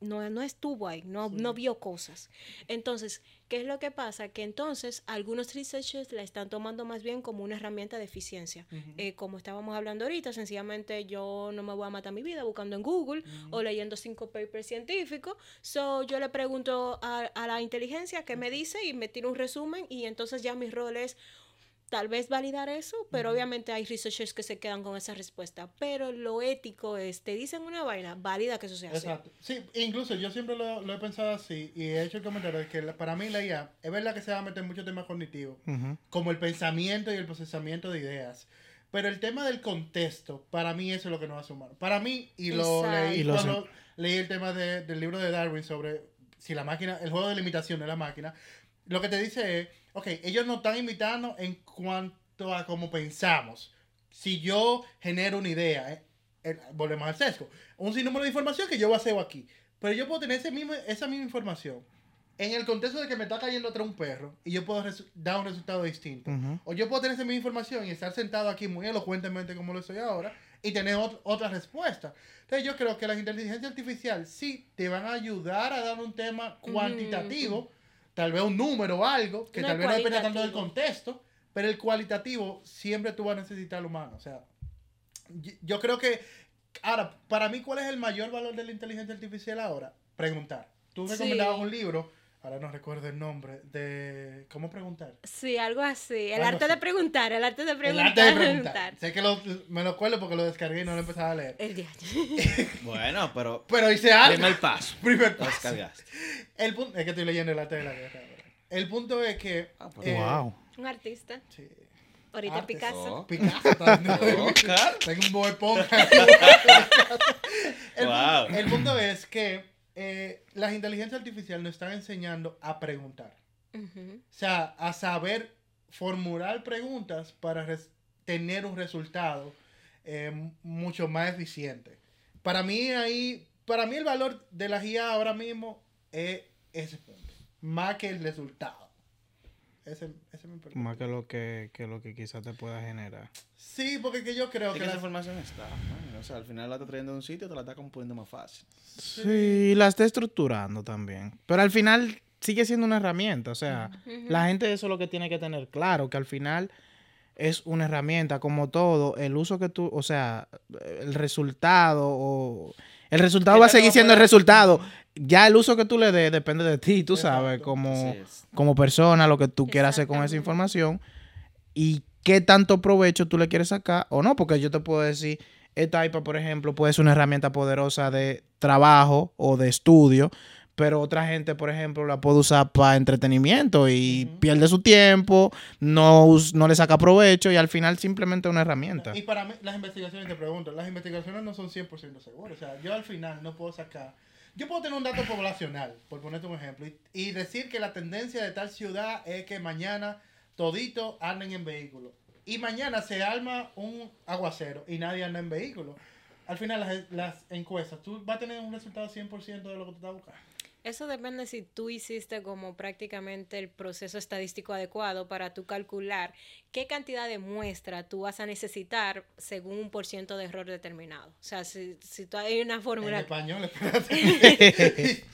no, no estuvo ahí, no, no vio cosas. Entonces, ¿qué es lo que pasa? Que entonces algunos researchers la están tomando más bien como una herramienta de eficiencia. Eh, como estábamos hablando ahorita, sencillamente yo no me voy a matar mi vida buscando en Google o leyendo cinco papers científicos. So, yo le pregunto a, a la inteligencia qué me dice y me tira un resumen y entonces ya mi rol es tal vez validar eso, pero obviamente hay researchers que se quedan con esa respuesta. Pero lo ético es, te dicen una vaina, válida que eso sea así. Exacto. Sí, incluso yo siempre lo, lo he pensado así y he hecho el comentario de que la- para mí la IA es verdad que se va a meter mucho tema cognitivo, Ujú. como el pensamiento y el procesamiento de ideas. Pero el tema del contexto, para mí eso es lo que nos hace humanos. Para mí, y lo Exacto. leí Y lo cuando leí el tema de- del libro de Darwin sobre si la máquina, el juego de limitación de la máquina, lo que te dice es, ok, ellos nos están imitando en cuanto a cómo pensamos. Si yo genero una idea, eh, el- volvemos al sesgo. Un sinnúmero de información que yo baseo aquí. Pero yo puedo tener ese mismo, esa misma información en el contexto de que me está cayendo atrás un perro y yo puedo dar un resultado distinto. Ujú. O yo puedo tener esa misma información y estar sentado aquí muy elocuentemente como lo estoy ahora y tener ot- otra respuesta. Entonces yo creo que las inteligencias artificiales sí te van a ayudar a dar un tema cuantitativo, tal vez un número o algo, que No tal vez no depende tanto del contexto, pero el cualitativo siempre tú vas a necesitar al humano. O sea, yo- creo que, ahora, para mí, ¿cuál es el mayor valor de la inteligencia artificial ahora? Preguntar. Tú Sí. recomendabas un libro, ahora no recuerdo el nombre, de cómo preguntar. Sí, algo así. El Algo arte así. de preguntar, el arte de El preguntar. arte de preguntar. Sé que lo- me lo acuerdo porque lo descargué y no lo empezaba a leer. El día. Bueno, pero Pero hice algo. primer paso. Primer Lo paso. descargaste. El punto, es que estoy leyendo el arte de la guerra. El punto es que. Ah, pues, eh, wow. Un artista. sí. Ahorita Artes. Picasso. Oh. Picasso. Oh. Tengo un el, Wow. el punto es que eh, las inteligencias artificiales nos están enseñando a preguntar. O sea, a saber formular preguntas para tener un resultado eh, mucho más eficiente. Para mí ahí, para mí el valor de la guía ahora mismo es ese punto, más que el resultado. Ese, ese me preocupa. Más que lo que, que lo que quizás te pueda generar. Sí, porque que yo creo Es que, que esa la- información está. O sea, al final la está trayendo de un sitio, te la está como poniendo más fácil. Sí, la está estructurando también. Pero al final sigue siendo una herramienta. O sea, la gente eso es lo que tiene que tener claro, que al final es una herramienta, como todo, el uso que tú, o sea, el resultado o... El resultado ¿Qué va a seguir siendo el resultado. Ya el uso que tú le des depende de ti, tú Exacto. sabes, como, como persona, lo que tú quieras hacer con esa información y qué tanto provecho tú le quieres sacar o no, porque yo te puedo decir, esta IPA, por ejemplo, puede ser una herramienta poderosa de trabajo o de estudio, pero otra gente, por ejemplo, la puede usar para entretenimiento y pierde su tiempo, no, no le saca provecho y al final simplemente es una herramienta. Y para mí, las investigaciones, te pregunto, las investigaciones no son 100% seguras. O sea, yo al final no puedo sacar... Yo puedo tener un dato poblacional, por ponerte un ejemplo, y, y decir que la tendencia de tal ciudad es que mañana toditos anden en vehículo. Y mañana se arma un aguacero y nadie anda en vehículo. Al final, las, las encuestas, tú vas a tener un resultado 100% de lo que tú estás buscando. Eso depende si tú hiciste como prácticamente el proceso estadístico adecuado para tú calcular qué cantidad de muestra tú vas a necesitar según un por ciento de error determinado. O sea, si, si tú hay una En fórmula... español, espérate.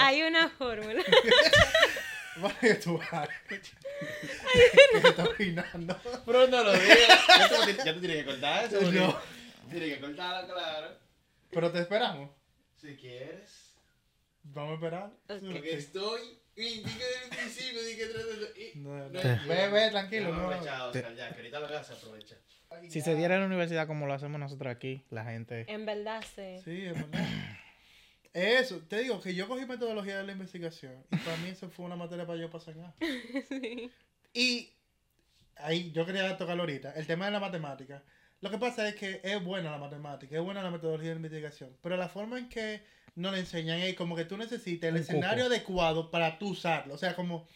Hay una fórmula. ¿Para tú? ¿Qué estás opinando? Pero no lo digas. Ya tú, tú tienes que cortar eso. No. Tienes que cortarlo, claro. Pero te esperamos. Si quieres. Vamos a esperar. Porque estoy. Y dije desde el principio, dije y- No, no. No, Ve, ve, tranquilo. No, aprovechar, Oscar, ya, que ahorita lo vas a aprovechar. Si se diera en la universidad como lo hacemos nosotros aquí, la gente... En verdad, sí. Sí, es verdad. Eso, te digo que yo cogí metodología de la investigación y para mí eso fue una materia para yo pasar nada. Y ahí yo quería tocarlo ahorita, el tema de la matemática. Lo que pasa es que es buena la matemática, es buena la metodología de investigación, pero la forma en que nos la enseñan es como que tú necesitas el Un escenario adecuado para tú usarlo. O sea, como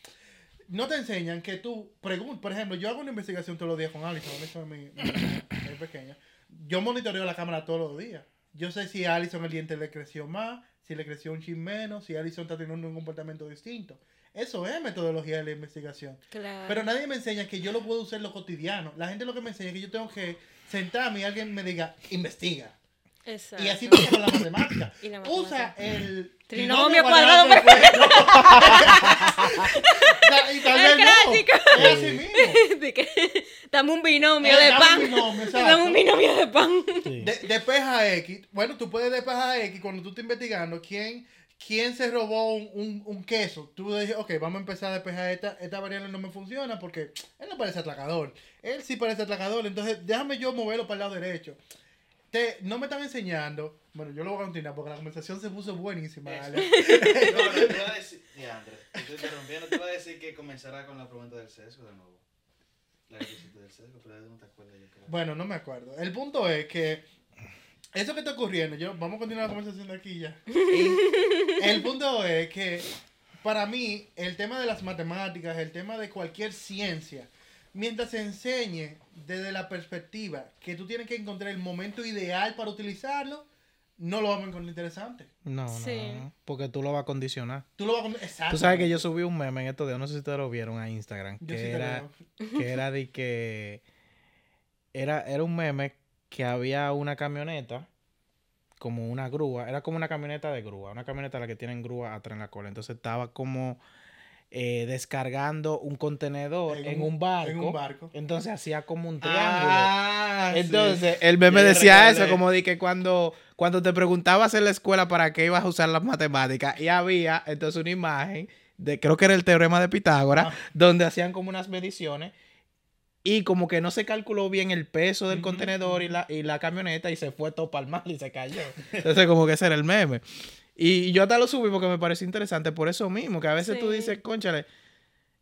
no te enseñan que tú preguntas, por ejemplo, yo hago una investigación todos los días con Alison, Alison es mi, mi- mi pequeña. Yo monitoreo la cámara todos los días. Yo sé si a Alison el diente le creció más, si le creció un chin menos, si Alison está teniendo un comportamiento distinto. Eso es metodología de la investigación. Claro. Pero nadie me enseña que yo lo puedo usar en lo cotidiano. La gente lo que me enseña es que yo tengo que sentarme y alguien me diga, investiga. Exacto. Y así pasa con la matemática. Y la Usa el Trinomio cuadrado perfecto. y no. clásico. Es así mismo. Dame un binomio Eh, de dame pan. exacto. dame un binomio de pan. Sí. De, despeja X. Bueno, tú puedes despejar X cuando tú estás investigando quién, quién se robó un, un, un queso. Tú dices, ok, vamos a empezar a despejar esta, esta variable no me funciona porque él no parece atracador. Él sí parece atracador. Entonces, déjame yo moverlo para el lado derecho. Te, no me están enseñando. Bueno, yo lo voy a continuar porque la conversación se puso buenísima. No, no, te iba a decir. Ya, Andrés, te estoy interrumpiendo. Te iba a decir que comenzará con la pregunta del sesgo de nuevo. La del sesgo, pero no te acuerdas, yo creo. Bueno, no me acuerdo. El punto es que eso que está ocurriendo, yo, vamos a continuar la conversación de aquí ya. el punto es que para mí el tema de las matemáticas, el tema de cualquier ciencia, mientras se enseñe desde la perspectiva que tú tienes que encontrar el momento ideal para utilizarlo, no lo vamos a encontrar interesante. No, Sí. no, porque tú lo vas a condicionar. Tú lo vas a Exacto. Tú sabes que yo subí un meme en estos días, no sé si ustedes lo vieron a Instagram, Yo que sí te era, veo. que era de que era, era un meme que había una camioneta como una grúa, era como una camioneta de grúa, una camioneta la que tienen grúa atrás en la cola, entonces estaba como eh, descargando un contenedor en, un, barco, En un barco. entonces hacía como un triángulo. Ah, Entonces, el meme decía eso, como de que cuando, cuando te preguntabas en la escuela para qué ibas a usar las matemáticas, y había entonces una imagen de, creo que era el teorema de Pitágoras, Ah. donde hacían como unas mediciones, y como que no se calculó bien el peso del contenedor y la, y la camioneta, y se fue todo para el mar y se cayó. Entonces, como que ese era el meme. Y yo hasta lo subí porque me pareció interesante por eso mismo, que a veces tú dices, conchale,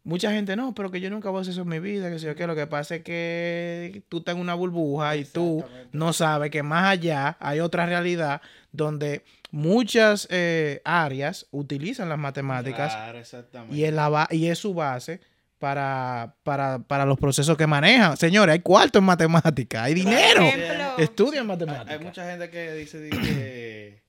mucha gente, no, pero que yo nunca voy a hacer eso en mi vida, que sé yo qué, lo que pasa es que tú estás en una burbuja y tú no sabes que más allá hay otra realidad donde muchas eh, áreas utilizan las matemáticas Claro, y, es la y es su base para, para, para los procesos que manejan. Señores, hay cuarto en matemática, hay dinero. ejemplo, Estudian Hay, matemática. hay mucha gente que dice di que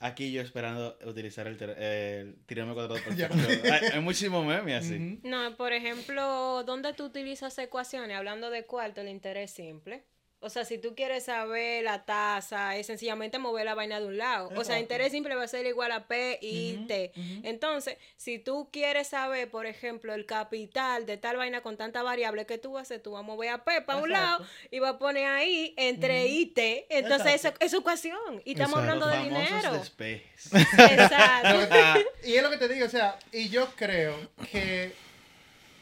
aquí yo esperando utilizar el, ter- el trinomio cuadrado perfecto. hay, hay muchísimos memes así. No, por ejemplo, ¿dónde tú utilizas ecuaciones? Hablando de cuarto, el interés simple. O sea, si tú quieres saber la tasa, es sencillamente mover la vaina de un lado. O sea, interés simple va a ser igual a P y T. Entonces, si tú quieres saber, por ejemplo, el capital de tal vaina con tanta variable que tú vas a hacer, tú vas a mover a P para un lado y vas a poner ahí entre I y T. Entonces, eso es ecuación. Y estamos Exacto. hablando de dinero. despejes. Exacto. Y es lo que te digo, o sea, y yo creo que,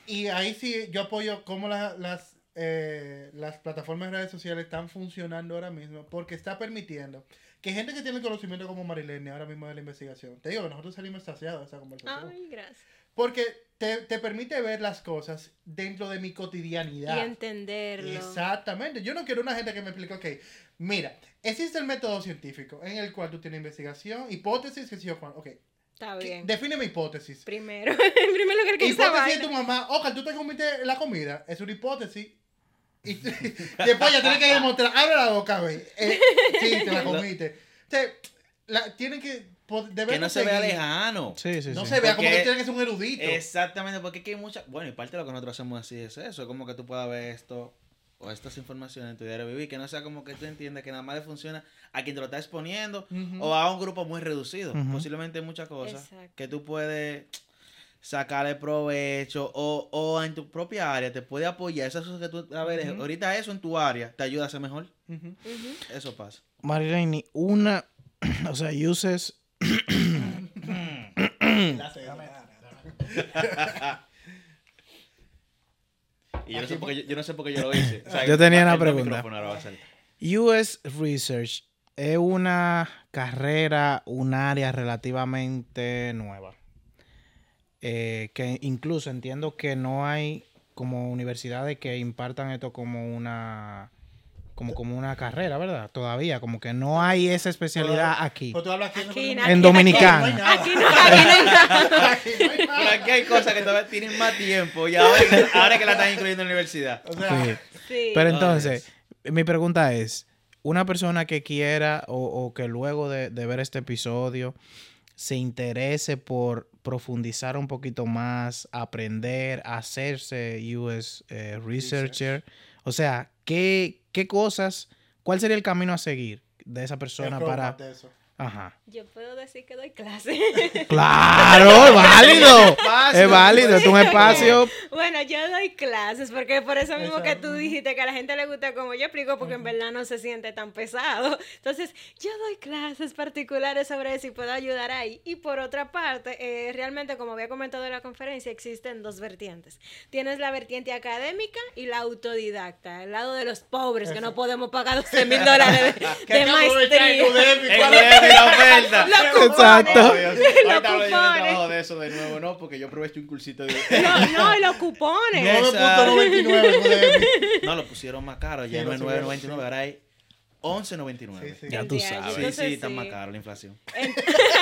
y ahí sí yo apoyo cómo la- las, eh, las plataformas de redes sociales están funcionando ahora mismo, porque está permitiendo que gente que tiene conocimiento como Marilene ahora mismo de la investigación, te digo que nosotros salimos saciados de esa conversación, Ay, gracias. porque te, te permite ver las cosas dentro de mi cotidianidad. Y entenderlo. Exactamente. Yo no quiero una gente que me explique, ok, mira, existe el método científico en el cual tú tienes investigación, hipótesis, que sí o cuál. Ok, Está ¿qué- bien. define mi hipótesis. Primero, en primer lugar, que Hipótesis de tu mamá, Oca, tú te comiste la comida, es una hipótesis. Y después ya tienes que demostrar, abre la boca, güey. Eh, sí, te la comiste. O sea, la, tienen que. que no se vea lejano. Sí, sí, No sí. se vea como que tiene que ser un erudito. Exactamente, porque aquí hay mucha. Bueno, y parte de lo que nosotros hacemos así es eso. Es como que tú puedas ver esto o estas informaciones en tu diario vivir. Que no sea como que tú entiendas que nada más le funciona a quien te lo está exponiendo o a un grupo muy reducido. Posiblemente hay muchas cosas Exacto. que tú puedes sacarle provecho o, o en tu propia área te puede apoyar. Eso es lo que tú, a ver, Ujú. ahorita eso en tu área te ayuda a ser mejor. Eso pasa. Marilene, una, o sea, uses sé, Y yo no sé por qué yo, yo no sé por qué yo lo hice. O sea, Yo tenía una pregunta. US Research es una carrera, un área relativamente nueva. Eh, que incluso entiendo que no hay como universidades que impartan esto como una como, como una carrera, ¿verdad? Todavía, como que no hay esa especialidad aquí. Pues tú hablas aquí, Aquí, no- aquí, En Dominicana. No hay nada. Aquí no, aquí no hay nada. Aquí no hay Pero aquí hay cosas que todavía tienen más tiempo y ahora, ahora que la están incluyendo en la universidad. O sea, Sí. Sí. Pero No, entonces, mi pregunta es, una persona que quiera o, o que luego de, de ver este episodio se interese por profundizar un poquito más, aprender, hacerse US eh, Researcher, o sea, ¿qué, ¿qué cosas, cuál sería el camino a seguir de esa persona es para... de eso. Ajá. Yo puedo decir que doy clase. Claro, es válido. Es válido, es un espacio. bueno, yo doy clases porque por eso mismo que tú dijiste que a la gente le gusta como yo explico porque en verdad no se siente tan pesado. Entonces, yo doy clases particulares sobre eso y puedo ayudar ahí. Y por otra parte, eh, realmente como había comentado en la conferencia, existen dos vertientes. Tienes la vertiente académica y la autodidacta, el lado de los pobres que no podemos pagar 12 mil dólares de, de maestría. La oferta. Los Exacto. Oh, Ahorita hablo yo del cupones. trabajo de eso de nuevo, no, porque yo aproveché un cursito de... No, no, y los cupones. Exacto. 9.99 el Udemy. No, lo pusieron más caro, ya no lo es subieron, 9.99, ahora hay 11.99. Sí, sí. Ya tú sabes. Sí, entonces sí, está sí. más caro la inflación.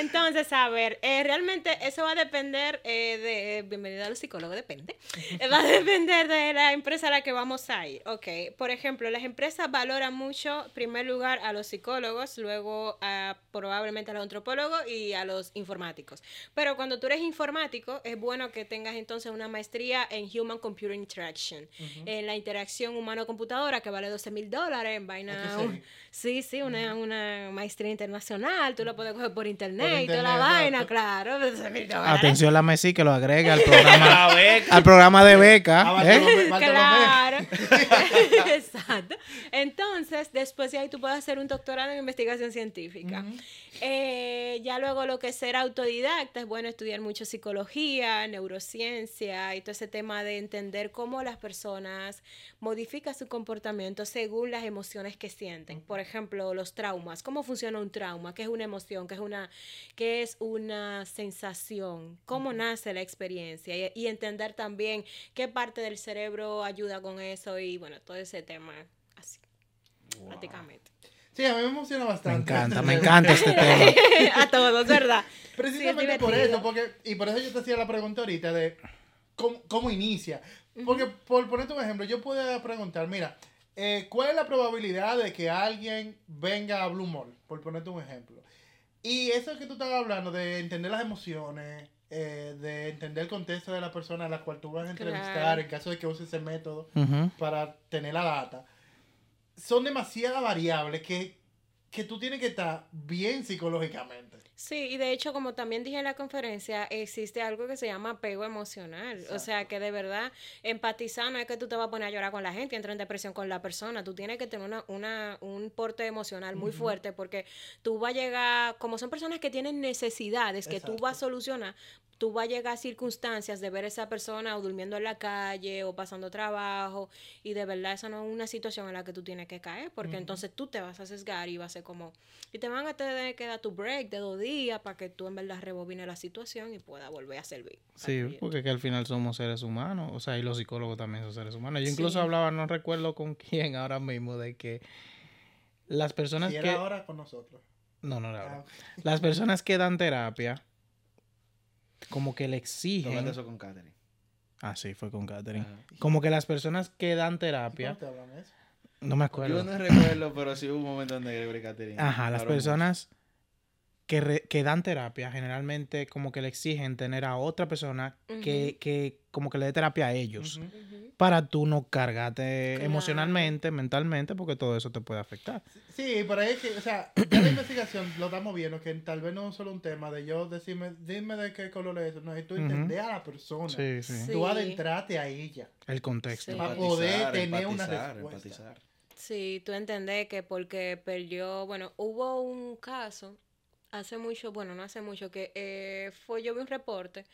Entonces, a ver, eh, realmente eso va a depender eh, de, bienvenida al psicólogo, depende, Eh, va a depender de la empresa a la que vamos a ir. Ok, por ejemplo, las empresas valoran mucho, en primer lugar, a los psicólogos, luego a, probablemente a los antropólogos y a los informáticos. Pero cuando tú eres informático, es bueno que tengas entonces una maestría en Human Computer Interaction, en la interacción humano-computadora, que vale 12 mil dólares, en vaina... Sí, sí, una, una maestría internacional, tú lo puedes coger por internet, Por y toda la vaina, claro. 12 mil dólares. Atención la Messi que lo agrega al programa, A ver, al programa de beca. Ah, ¿eh? Claro. Exacto. Entonces, después de ahí tú puedes hacer un doctorado en investigación científica. Eh, ya luego lo que es ser autodidacta es bueno estudiar mucho psicología, neurociencia y todo ese tema de entender cómo las personas modifican su comportamiento según las emociones que sienten. Por ejemplo, los traumas. ¿Cómo funciona un trauma? ¿Qué es una emoción? ¿Qué es una, qué es una sensación? ¿Cómo nace la experiencia? Y, y entender también qué parte del cerebro ayuda con eso y bueno, todo ese tema así, prácticamente. Sí, a mí me emociona Me bastante. encanta, me encanta este tema. A todos, ¿verdad? Precisamente Sí, por eso, porque, y por eso yo te hacía la pregunta ahorita de cómo, cómo inicia. Porque, por ponerte un ejemplo, yo puedo preguntar, mira, eh, ¿cuál es la probabilidad de que alguien venga a Blue Mall? Por ponerte un ejemplo. Y eso que tú estabas hablando, de entender las emociones, eh, de entender el contexto de la persona a la cual tú vas a entrevistar, Claro. en caso de que uses ese método para tener la data, son demasiadas variables que, que tú tienes que estar bien psicológicamente. Sí, y de hecho, como también dije en la conferencia, existe algo que se llama apego emocional. O sea, que de verdad, empatizar no es que tú te vas a poner a llorar con la gente, entrar en depresión con la persona. Tú tienes que tener una, una, un porte emocional muy fuerte porque tú vas a llegar, como son personas que tienen necesidades que tú vas a solucionar, tú vas a llegar a circunstancias de ver a esa persona o durmiendo en la calle o pasando trabajo y de verdad esa no es una situación en la que tú tienes que caer porque entonces tú te vas a sesgar y va a ser como y te van a tener que dar tu break de dos días para que tú en verdad rebobines la situación y pueda volver a servir. Sí, porque que al final somos seres humanos, o sea, y los psicólogos también son seres humanos. Yo incluso Sí. hablaba, no recuerdo con quién ahora mismo, de que las personas Si que... era ahora con nosotros. No, no era ahora. Ah, ok. Las personas que dan terapia, como que le exigen... eso con Catherine. Ah, sí, fue con Catherine. Ajá. Como que las personas que dan ¿Cómo terapia, te hablan eso? no me acuerdo. Yo no recuerdo, pero sí hubo un momento donde Gregory y Catherine. Ajá, las personas que, re- que dan terapia generalmente como que le exigen tener a otra persona que, que como que le dé terapia a ellos. Para tú no cargarte Claro. emocionalmente, mentalmente, porque todo eso te puede afectar. Sí, pero es que, o sea, ya la investigación lo estamos viendo, que tal vez no es solo un tema de yo decirme, dime de qué color es eso, no, es tú entender a la persona. Sí, sí. Sí. Tú adentrarte a ella. El contexto. Sí. para Empatizar, poder tener una empatizar, respuesta. empatizar. Sí, tú entendés que porque perdió, bueno, hubo un caso hace mucho, bueno, no hace mucho, que eh, fue, yo vi un reporte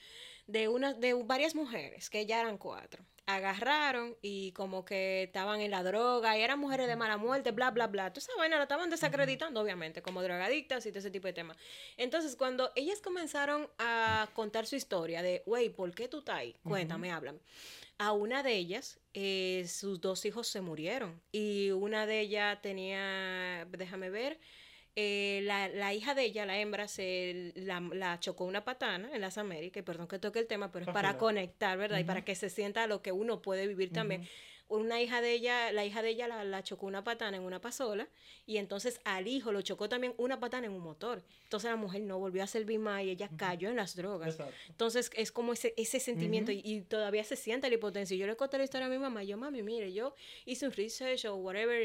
de una, de varias mujeres, que ya eran cuatro, agarraron y como que estaban en la droga y eran mujeres de mala muerte, bla, bla, bla. Tú sabes, la estaban desacreditando, obviamente, como drogadictas y todo ese tipo de temas. Entonces, cuando ellas comenzaron a contar su historia de, wey, ¿por qué tú estás ahí? Cuéntame, háblame. A una de ellas, eh, sus dos hijos se murieron y una de ellas tenía, déjame ver, eh, la, la hija de ella, la hembra, se la, la chocó una patana en las Américas, y perdón que toque el tema, pero es para conectar, ¿verdad? Y para que se sienta lo que uno puede vivir también. Una hija de ella, la hija de ella la, la chocó una patana en una pasola y entonces al hijo lo chocó también una patana en un motor. Entonces la mujer no volvió a servir más y ella cayó en las drogas. Exacto. Entonces es como ese, ese sentimiento y, y todavía se siente la hipotencia. Y Yo le conté la historia a mi mamá. Yo, mami, mire, yo hice un research o whatever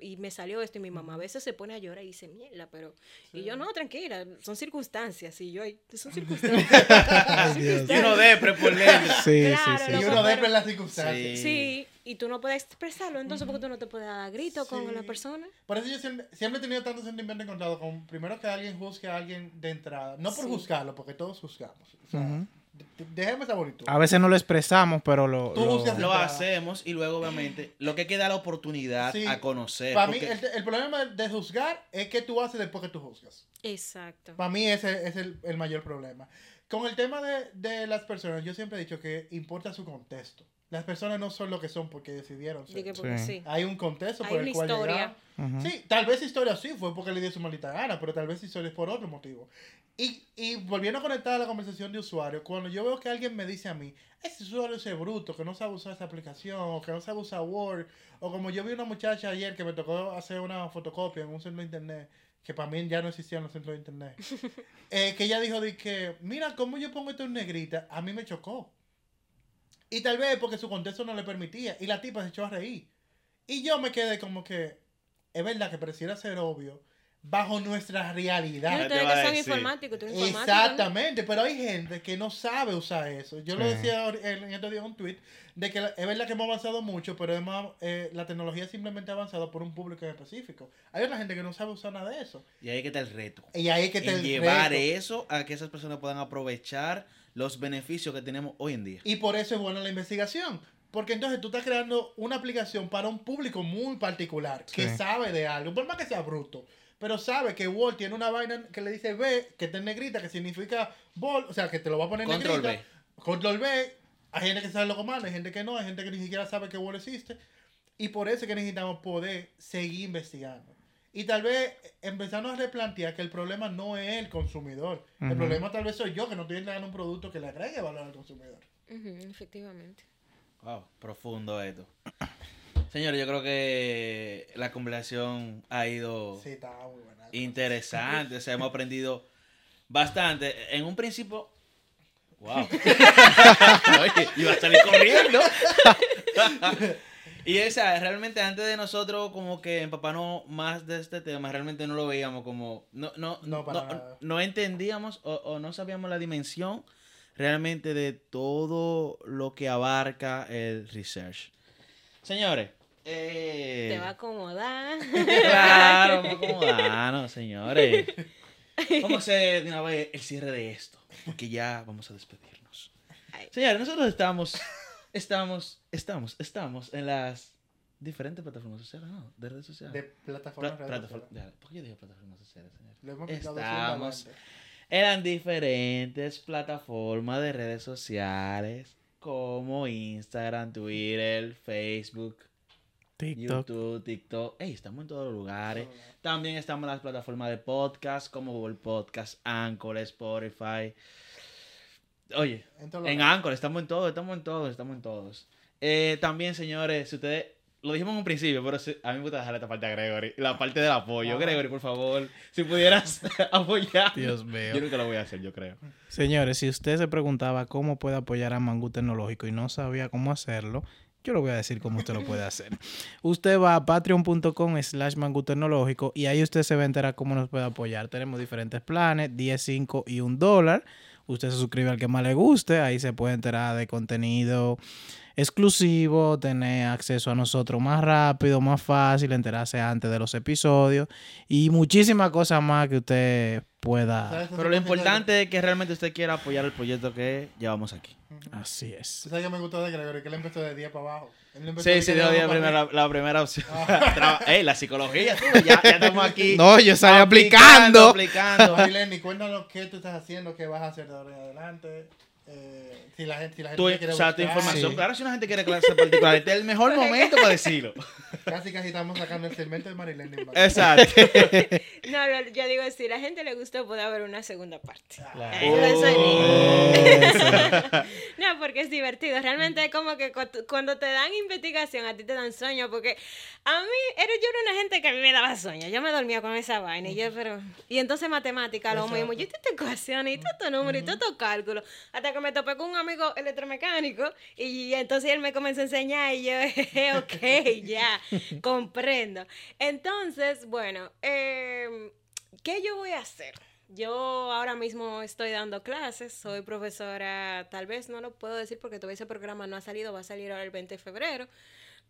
y, y me salió esto. Y mi mamá a veces se pone a llorar y dice, mierda, pero. Y yo, no, tranquila, son circunstancias. Y yo, "Ay, son circunstancias. Ay, Dios. Y uno depre por dentro. Sí, Claro, sí, sí. Y uno en las circunstancias. Sí. sí, y tú no puedes expresarlo. Entonces, ¿por qué tú no te puedes dar grito con la persona? Por eso yo siempre, siempre he tenido tanto sentimiento encontrado con primero que alguien juzgue a alguien de entrada. No por Sí. juzgarlo, porque todos juzgamos. O sea, esa bonito. A veces no lo expresamos, pero lo... Tú lo- hacemos y luego, obviamente, lo que queda la oportunidad Sí. a conocer. Para mí, porque- el, el problema de juzgar es que tú haces después que tú juzgas. Exacto. Para mí ese es el, el mayor problema. Con el tema de, de las personas, yo siempre he dicho que importa su contexto. Las personas no son lo que son porque decidieron ser. Dije porque Sí. sí. Hay un contexto Hay por el una cual historia. llegaron. Sí, tal vez historia sí fue porque le dio su maldita gana, pero tal vez historia es por otro motivo. Y, y volviendo a conectar a la conversación de usuario, cuando yo veo que alguien me dice a mí, ese usuario es bruto, que no sabe usar esa aplicación, o que no sabe usar Word, o como yo vi una muchacha ayer que me tocó hacer una fotocopia en un centro de internet, que para mí ya no existían los centros de internet, eh, que ella dijo de que, mira, cómo yo pongo esto en negrita, a mí me chocó. Y tal vez porque su contexto no le permitía, y la tipa se echó a reír. Y yo me quedé como que, es verdad que pareciera ser obvio, bajo nuestra realidad. te ustedes que son decir. informáticos, tú eres informático. Exactamente, pero hay gente que no sabe usar eso. Yo lo decía en estos días en un tweet de que es verdad que hemos avanzado mucho, pero hemos, eh, la tecnología simplemente ha avanzado por un público en específico. Hay otra gente que no sabe usar nada de eso. Y ahí que está el reto. Y ahí que te En el llevar reto. eso a que esas personas puedan aprovechar los beneficios que tenemos hoy en día. Y por eso es buena la investigación. Porque entonces tú estás creando una aplicación para un público muy particular que Sí. sabe de algo, por más que sea bruto. Pero sabe que Word tiene una vaina que le dice B, que está en negrita, que significa bol, o sea, que te lo va a poner en Control negrita. Control B. Hay gente que sabe lo comando, hay gente que no, hay gente que ni siquiera sabe que Word existe. Y por eso es que necesitamos poder seguir investigando. Y tal vez empezarnos a replantear que el problema no es el consumidor. El problema tal vez soy yo que no estoy entregando un producto que le agregue valor al consumidor. Efectivamente. Wow, profundo esto. Señores, yo creo que la conversación ha ido Sí, está muy buena. interesante. O sea, hemos aprendido bastante. En un principio. ¡Wow! Oye, iba a salir corriendo. y esa, realmente antes de nosotros, como que empaparnos más de este tema, realmente no lo veíamos como. No, no, No, no, para no, nada. no entendíamos o, o no sabíamos la dimensión realmente de todo lo que abarca el research. Señores. eh, Te va a acomodar. Claro, vamos a acomodarnos, señores. Vamos a hacer de una vez el cierre de esto, porque ya vamos a despedirnos. Señores, nosotros estamos, estamos, estamos, estamos en las diferentes plataformas sociales, ¿no? De redes sociales. De Pla- plataformas. redes plataforma- sociales. ¿Por qué yo digo plataformas sociales, señor? Lo hemos Estamos eran diferentes plataformas de redes sociales como Instagram, Twitter, Facebook, TikTok. YouTube, TikTok. Ey, estamos en todos los lugares. También estamos en las plataformas de podcast como Google Podcast, Anchor, Spotify. Oye, En en. Anchor estamos en todos, estamos en todos, estamos en todos. Eh, también, señores, si ustedes, lo dijimos en un principio, pero si- a mí me gusta dejar esta parte a Gregory, la parte del apoyo. Ajá. Gregory, por favor, si pudieras apoyar. Dios mío. Yo nunca lo voy a hacer, yo creo. Señores, si usted se preguntaba cómo puede apoyar a Mangú Tecnológico y no sabía cómo hacerlo, yo le voy a decir cómo usted lo puede hacer. Usted va a patreon.com slash Mangú Tecnológico y ahí usted se va a enterar cómo nos puede apoyar. Tenemos diferentes planes, 10, 5 y un dólar. Usted se suscribe al que más le guste, ahí se puede enterar de contenido exclusivo, tener acceso a nosotros más rápido, más fácil, enterarse antes de los episodios y muchísimas cosas más que usted pueda. Pero lo importante es que realmente usted quiera apoyar el proyecto que llevamos aquí. Así es. ¿Tú sabes que me gustó de Gregory? Que él empezó de 10 para abajo. Él no empezó Sí, de sí, dio la, la primera opción. Ey, la psicología, tú, ya, ya estamos aquí. No, yo salí aplicando. aplicando. Marilyn, cuéntanos qué tú estás haciendo, qué vas a hacer de ahora en adelante. Eh, si la gente, si la gente Tu, te quiere o sea, tu buscar. información. Sí. Claro, si una gente quiere clase particular, este es el mejor momento para decirlo. Casi casi estamos sacando el segmento de Marilyn. Exacto. No, no, yo digo, si la gente le gustó, puede haber una segunda parte. Claro. Eso es Oh. No, porque es divertido. Realmente es como que cu- cuando te dan investigación, a ti te dan sueño. Porque a mí, era, yo era una gente que a mí me daba sueño. Yo me dormía con esa vaina. Y yo, pero. Y entonces matemática, lo mismo. Yo Exacto. te ecuaciones y todo estos números y todo estos cálculos. Hasta que me topé con un amigo electromecánico. Y entonces él me comenzó a enseñar. Y yo, ok, ya, comprendo. Entonces, bueno, eh, ¿qué yo voy a hacer? Yo ahora mismo estoy dando clases, soy profesora, tal vez no lo puedo decir porque todavía ese programa no ha salido, va a salir ahora el 20 de febrero,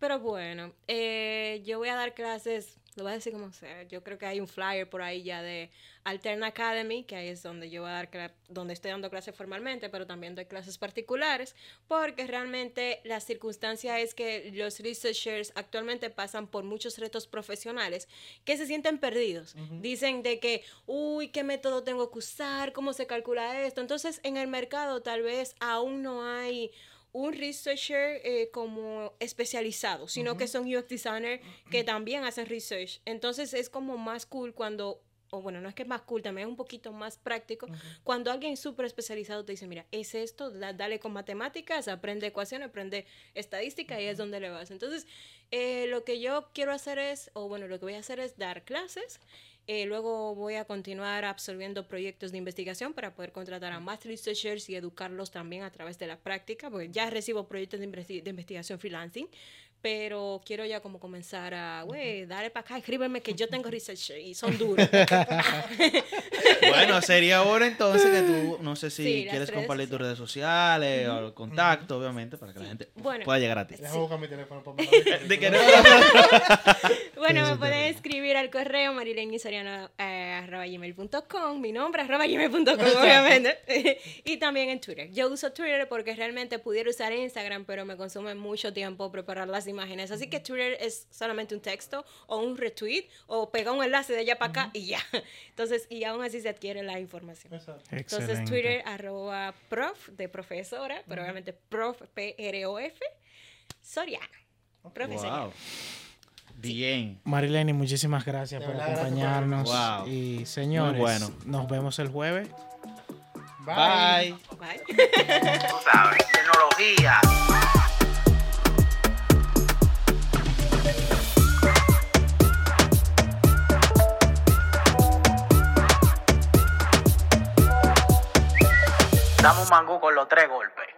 pero bueno, eh, yo voy a dar clases, lo voy a decir como sea, yo creo que hay un flyer por ahí ya de Altern Academy, que ahí es donde yo voy a dar donde estoy dando clases formalmente, pero también doy clases particulares, porque realmente la circunstancia es que los researchers actualmente pasan por muchos retos profesionales que se sienten perdidos. Dicen de que, uy, ¿qué método tengo que usar? ¿Cómo se calcula esto? Entonces, en el mercado tal vez aún no hay un researcher eh, como especializado, sino que son UX designer que también hacen research. Entonces es como más cool cuando, o bueno, no es que es más cool, también es un poquito más práctico, cuando alguien súper especializado te dice, mira, es esto, da- dale con matemáticas, aprende ecuaciones, aprende estadística y es donde le vas. Entonces, eh, lo que yo quiero hacer es, o bueno, lo que voy a hacer es dar clases. Eh, luego voy a continuar absorbiendo proyectos de investigación para poder contratar a más researchers y educarlos también a través de la práctica, porque ya recibo proyectos de, de investigación freelancing, pero quiero ya como comenzar a, güey, dale para acá, escríbeme que yo tengo researcher y son duros. Bueno, sería ahora entonces que tú, no sé si Sí, quieres compartir tus sociales. redes sociales o el contacto, obviamente, para que la gente Bueno. pueda llegar a ti. Déjame buscar mi teléfono para De que currículum. Bueno, me pueden escribir al correo marilenisoriano.com, mi nombre arroba gmail.com, obviamente. y también en Twitter. Yo uso Twitter porque realmente pudiera usar Instagram, pero me consume mucho tiempo preparar las imágenes. Así que Twitter es solamente un texto o un retweet o pega un enlace de allá para acá y ya. Entonces, y aún así se adquiere la información. Exacto. Entonces, Excelente. Twitter arroba prof de profesora, pero obviamente prof, P-R-O-F, Soriano. Profe Soriano. Wow. Bien. Marileni, muchísimas gracias por acompañarnos. Wow. Y señores, bueno. nos vemos el jueves. Bye. Bye. Tú sabes, tecnología. Dame un mango con los tres golpes.